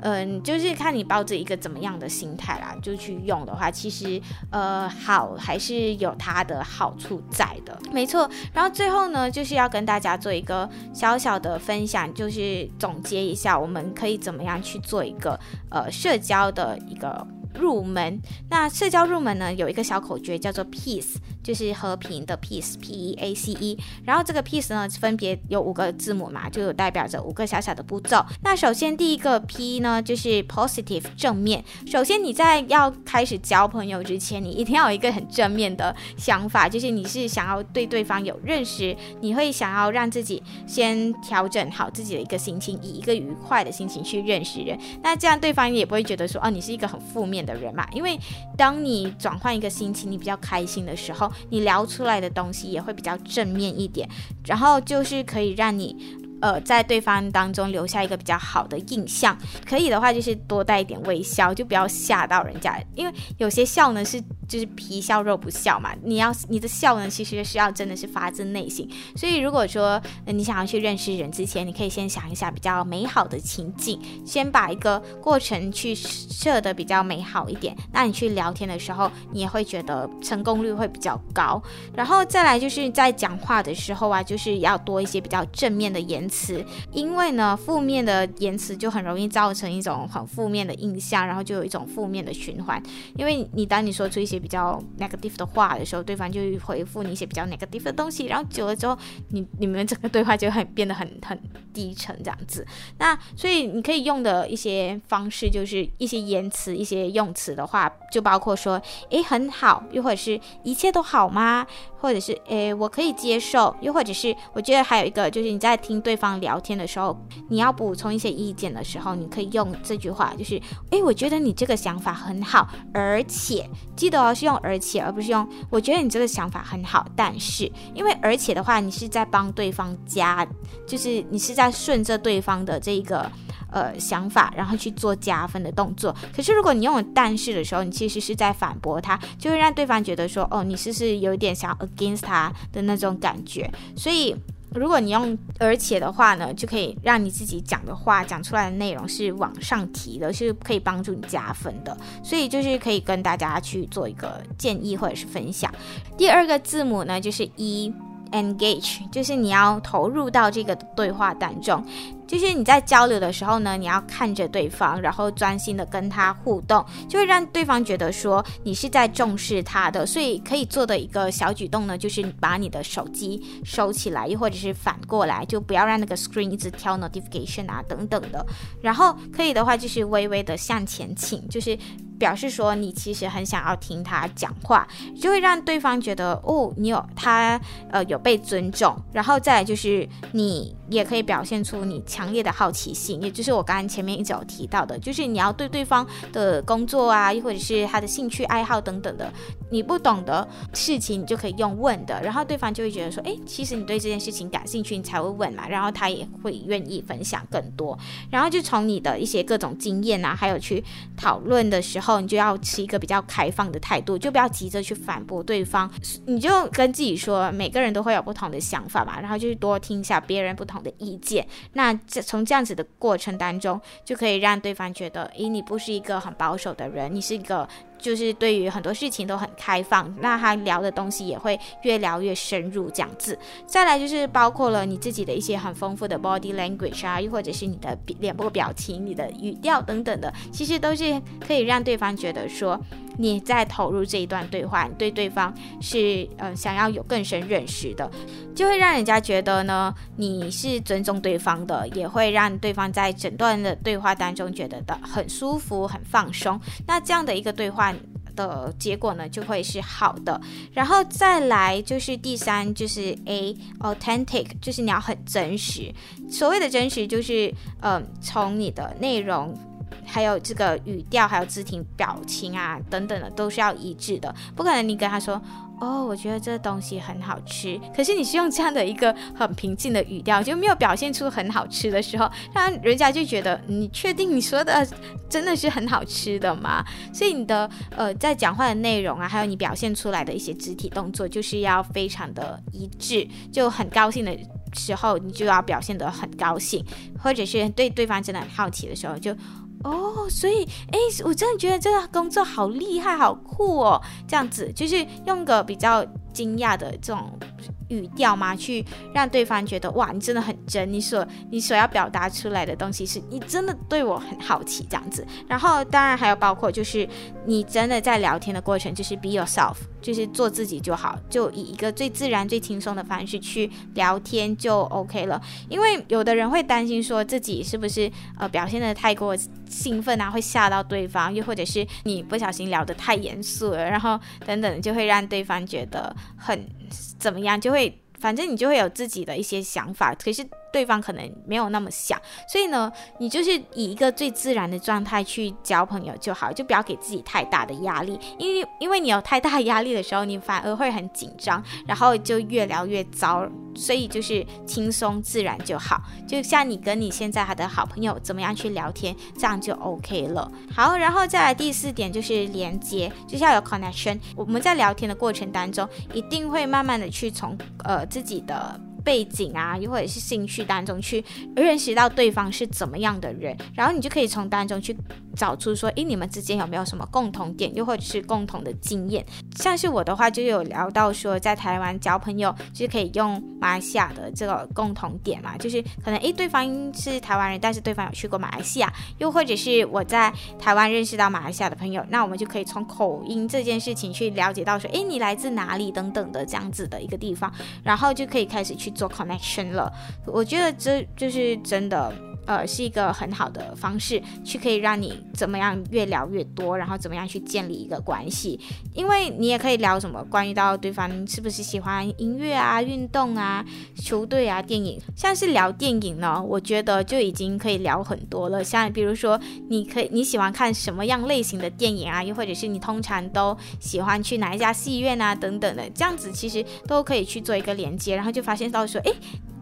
嗯，就是看你抱着一个怎么样的心态啦，就去用的话，其实呃好还是有它的好处在的，没错。然后最后呢，就是要跟大家做一个小小的分享，就是总结一下，我们可以怎么样去做一个呃社交的一个。入门，那社交入门呢，有一个小口诀叫做 Peace，就是和平的 Peace，P E A C E。然后这个 Peace 呢，分别有五个字母嘛，就有代表着五个小小的步骤。那首先第一个 P 呢，就是 Positive 正面。首先你在要开始交朋友之前，你一定要有一个很正面的想法，就是你是想要对对方有认识，你会想要让自己先调整好自己的一个心情，以一个愉快的心情去认识人。那这样对方也不会觉得说，哦，你是一个很负面的人嘛，因为当你转换一个心情，你比较开心的时候，你聊出来的东西也会比较正面一点，然后就是可以让你呃在对方当中留下一个比较好的印象。可以的话，就是多带一点微笑，就不要吓到人家，因为有些笑呢是。就是皮笑肉不笑嘛，你要你的笑呢，其实是要真的是发自内心。所以如果说你想要去认识人之前，你可以先想一下比较美好的情境，先把一个过程去设的比较美好一点，那你去聊天的时候，你也会觉得成功率会比较高。然后再来就是在讲话的时候啊，就是要多一些比较正面的言词，因为呢，负面的言辞就很容易造成一种很负面的印象，然后就有一种负面的循环。因为你当你说出一些比较 negative 的话的时候，对方就会回复你一些比较 negative 的东西，然后久了之后，你你们整个对话就很变得很很低沉这样子。那所以你可以用的一些方式，就是一些言辞、一些用词的话，就包括说，诶，很好，又或者是一切都好吗？或者是诶，我可以接受，又或者是我觉得还有一个就是你在听对方聊天的时候，你要补充一些意见的时候，你可以用这句话，就是诶，我觉得你这个想法很好，而且记得哦，是用而且，而不是用我觉得你这个想法很好，但是因为而且的话，你是在帮对方加，就是你是在顺着对方的这一个。呃，想法，然后去做加分的动作。可是如果你用了但是的时候，你其实是在反驳他，就会让对方觉得说，哦，你是不是有点想要 against 他的那种感觉。所以，如果你用而且的话呢，就可以让你自己讲的话讲出来的内容是往上提的，是可以帮助你加分的。所以就是可以跟大家去做一个建议或者是分享。第二个字母呢，就是 E，engage，就是你要投入到这个对话当中。就是你在交流的时候呢，你要看着对方，然后专心的跟他互动，就会让对方觉得说你是在重视他的。所以可以做的一个小举动呢，就是把你的手机收起来，又或者是反过来，就不要让那个 screen 一直跳 notification 啊等等的。然后可以的话，就是微微的向前倾，就是表示说你其实很想要听他讲话，就会让对方觉得哦，你有他呃有被尊重。然后再来就是你也可以表现出你。强烈的好奇心，也就是我刚刚前面一直有提到的，就是你要对对方的工作啊，又或者是他的兴趣爱好等等的，你不懂的事情，你就可以用问的，然后对方就会觉得说，诶，其实你对这件事情感兴趣，你才会问嘛，然后他也会愿意分享更多，然后就从你的一些各种经验啊，还有去讨论的时候，你就要持一个比较开放的态度，就不要急着去反驳对方，你就跟自己说，每个人都会有不同的想法嘛，然后就是多听一下别人不同的意见，那。这从这样子的过程当中，就可以让对方觉得，咦，你不是一个很保守的人，你是一个。就是对于很多事情都很开放，那他聊的东西也会越聊越深入这样子。再来就是包括了你自己的一些很丰富的 body language 啊，又或者是你的脸部表情、你的语调等等的，其实都是可以让对方觉得说你在投入这一段对话，你对对方是呃想要有更深认识的，就会让人家觉得呢你是尊重对方的，也会让对方在整段的对话当中觉得的很舒服、很放松。那这样的一个对话。的结果呢，就会是好的，然后再来就是第三，就是 A authentic，就是你要很真实。所谓的真实，就是嗯，从你的内容，还有这个语调，还有肢体表情啊等等的，都是要一致的，不可能你跟他说。哦，我觉得这东西很好吃。可是你是用这样的一个很平静的语调，就没有表现出很好吃的时候，让人家就觉得你确定你说的真的是很好吃的吗？所以你的呃在讲话的内容啊，还有你表现出来的一些肢体动作，就是要非常的一致，就很高兴的时候，你就要表现得很高兴，或者是对对方真的很好奇的时候，就哦，所以哎，我真的觉得这个工作好厉害，好酷哦，这样子就是用个比较惊讶的这种。语调嘛，去让对方觉得哇，你真的很真，你所你所要表达出来的东西是你真的对我很好奇这样子。然后当然还有包括就是你真的在聊天的过程，就是 be yourself，就是做自己就好，就以一个最自然、最轻松的方式去聊天就 OK 了。因为有的人会担心说自己是不是呃表现得太过兴奋啊，会吓到对方，又或者是你不小心聊得太严肃了，然后等等就会让对方觉得很怎么样，就会反正你就会有自己的一些想法，可是。对方可能没有那么想，所以呢，你就是以一个最自然的状态去交朋友就好，就不要给自己太大的压力，因为因为你有太大压力的时候，你反而会很紧张，然后就越聊越糟。所以就是轻松自然就好，就像你跟你现在他的好朋友怎么样去聊天，这样就 OK 了。好，然后再来第四点就是连接，就是要有 connection。我们在聊天的过程当中，一定会慢慢的去从呃自己的。背景啊，又或者是兴趣当中去认识到对方是怎么样的人，然后你就可以从当中去找出说，诶，你们之间有没有什么共同点，又或者是共同的经验。像是我的话，就有聊到说，在台湾交朋友就是可以用马来西亚的这个共同点嘛，就是可能诶，对方是台湾人，但是对方有去过马来西亚，又或者是我在台湾认识到马来西亚的朋友，那我们就可以从口音这件事情去了解到说，诶，你来自哪里等等的这样子的一个地方，然后就可以开始去。做 connection 了，我觉得这就是真的。呃，是一个很好的方式，去可以让你怎么样越聊越多，然后怎么样去建立一个关系。因为你也可以聊什么关于到对方是不是喜欢音乐啊、运动啊、球队啊、电影。像是聊电影呢，我觉得就已经可以聊很多了。像比如说，你可以你喜欢看什么样类型的电影啊？又或者是你通常都喜欢去哪一家戏院啊？等等的，这样子其实都可以去做一个连接，然后就发现到说，诶。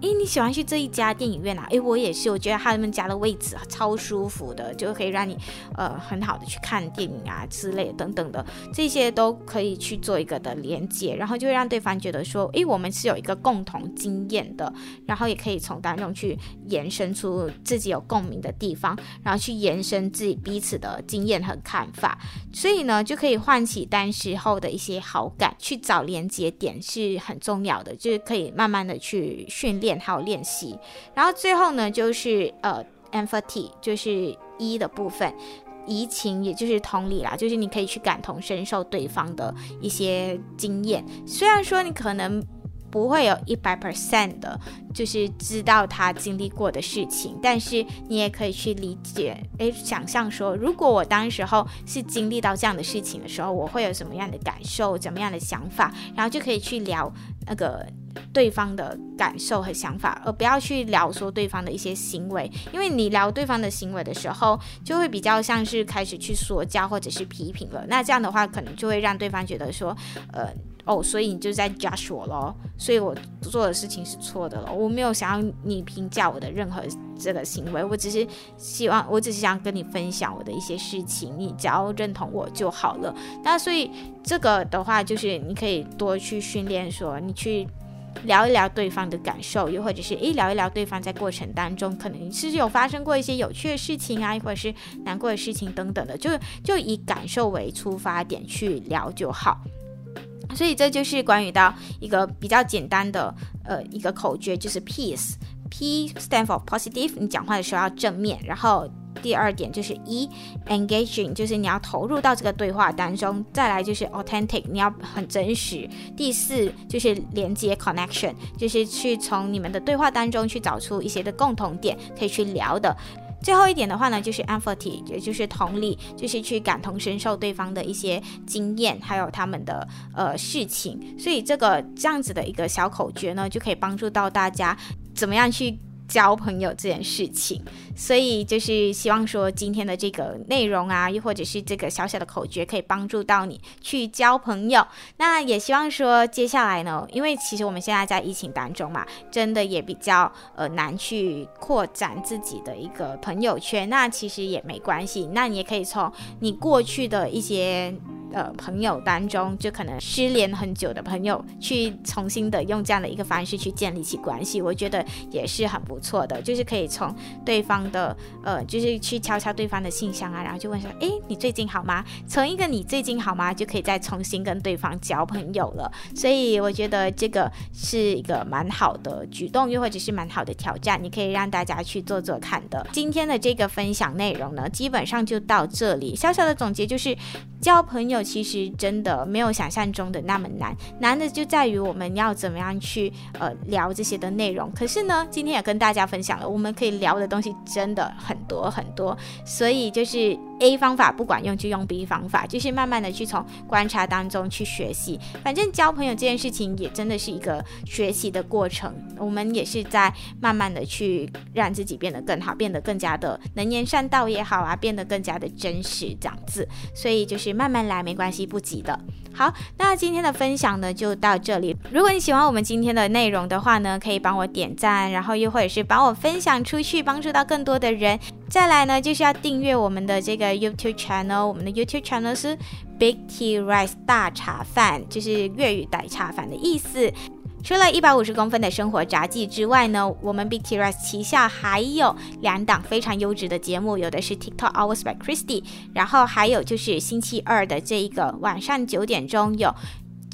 诶，你喜欢去这一家电影院啊？诶，我也是，我觉得他们家的位置超舒服的，就可以让你呃很好的去看电影啊之类等等的，这些都可以去做一个的连接，然后就会让对方觉得说，诶，我们是有一个共同经验的，然后也可以从当中去延伸出自己有共鸣的地方，然后去延伸自己彼此的经验和看法，所以呢，就可以唤起当时候的一些好感，去找连接点是很重要的，就是可以慢慢的去训练。还有练习，然后最后呢，就是呃，empathy，就是一的部分，移情，也就是同理啦，就是你可以去感同身受对方的一些经验，虽然说你可能。不会有一百 percent 的，就是知道他经历过的事情，但是你也可以去理解，诶，想象说，如果我当时候是经历到这样的事情的时候，我会有什么样的感受，怎么样的想法，然后就可以去聊那个对方的感受和想法，而不要去聊说对方的一些行为，因为你聊对方的行为的时候，就会比较像是开始去说教或者是批评了，那这样的话，可能就会让对方觉得说，呃。哦，所以你就在 judge 我咯，所以我做的事情是错的了。我没有想要你评价我的任何这个行为，我只是希望，我只是想跟你分享我的一些事情，你只要认同我就好了。那所以这个的话，就是你可以多去训练，说你去聊一聊对方的感受，又或者是诶聊一聊对方在过程当中可能是有发生过一些有趣的事情啊，或者是难过的事情等等的，就就以感受为出发点去聊就好。所以这就是关于到一个比较简单的呃一个口诀，就是 peace，P stand for positive，你讲话的时候要正面。然后第二点就是 E，engaging，就是你要投入到这个对话当中。再来就是 authentic，你要很真实。第四就是连接 connection，就是去从你们的对话当中去找出一些的共同点可以去聊的。最后一点的话呢，就是 empathy，也就是同理，就是去感同身受对方的一些经验，还有他们的呃事情。所以这个这样子的一个小口诀呢，就可以帮助到大家怎么样去。交朋友这件事情，所以就是希望说今天的这个内容啊，又或者是这个小小的口诀，可以帮助到你去交朋友。那也希望说接下来呢，因为其实我们现在在疫情当中嘛，真的也比较呃难去扩展自己的一个朋友圈。那其实也没关系，那你也可以从你过去的一些。呃朋友当中，就可能失联很久的朋友，去重新的用这样的一个方式去建立起关系，我觉得也是很不不错的。就是可以从对方的呃，就是去敲敲对方的信箱啊，然后就问说，诶，你最近好吗？从一个你最近好吗，就可以再重新跟对方交朋友了。所以我觉得这个是一个蛮好的举动，又或者是蛮好的挑战，你可以让大家去做做看的。今天的这个分享内容呢，基本上就到这里。小小的总结就是，交朋友其实真的没有想象中的那么难，难的就在于我们要怎么样去呃聊这些的内容。可是呢，今天也跟大大家分享了，我们可以聊的东西真的很多很多，所以就是。A 方法不管用，就用 B 方法，就是慢慢的去从观察当中去学习。反正交朋友这件事情也真的是一个学习的过程，我们也是在慢慢的去让自己变得更好，变得更加的能言善道也好啊，变得更加的真实这样子。所以就是慢慢来，没关系，不急的。好，那今天的分享呢就到这里。如果你喜欢我们今天的内容的话呢，可以帮我点赞，然后又或者是帮我分享出去，帮助到更多的人。再来呢，就是要订阅我们的这个 YouTube channel，我们的 YouTube channel 是 Big Tea Rice 大茶饭，就是粤语大茶饭的意思。除了一百五十公分的生活杂技之外呢，我们 Big Tea Rice 旗下还有两档非常优质的节目，有的是 TikTok Hours by Christy，然后还有就是星期二的这一个晚上九点钟有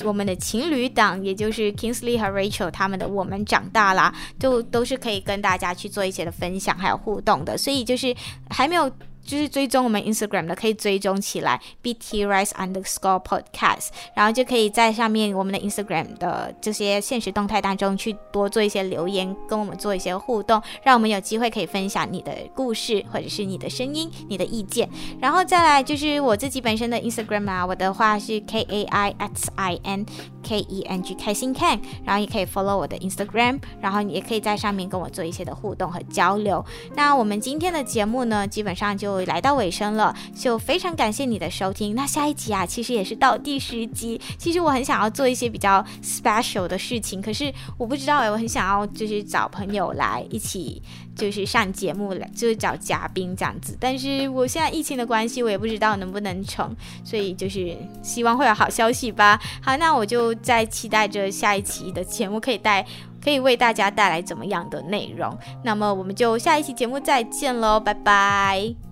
我们的情侣档，也就是 Kingsley 和 Rachel 他们的我们长大啦，就都是可以跟大家去做一些的分享还有互动的，所以就是还没有。就是追踪我们 Instagram 的，可以追踪起来 BT Rice Underscore Podcast，然后就可以在上面我们的 Instagram 的这些现实动态当中去多做一些留言，跟我们做一些互动，让我们有机会可以分享你的故事或者是你的声音、你的意见。然后再来就是我自己本身的 Instagram 啊，我的话是 K A I X I N K E N G 开心 Ken，然后也可以 follow 我的 Instagram，然后你也可以在上面跟我做一些的互动和交流。那我们今天的节目呢，基本上就。来到尾声了，就非常感谢你的收听。那下一集啊，其实也是到第十集。其实我很想要做一些比较 special 的事情，可是我不知道哎，我很想要就是找朋友来一起就是上节目来，就是找嘉宾这样子。但是我现在疫情的关系，我也不知道能不能成，所以就是希望会有好消息吧。好，那我就在期待着下一期的节目可以带。可以为大家带来怎么样的内容？那么我们就下一期节目再见喽，拜拜。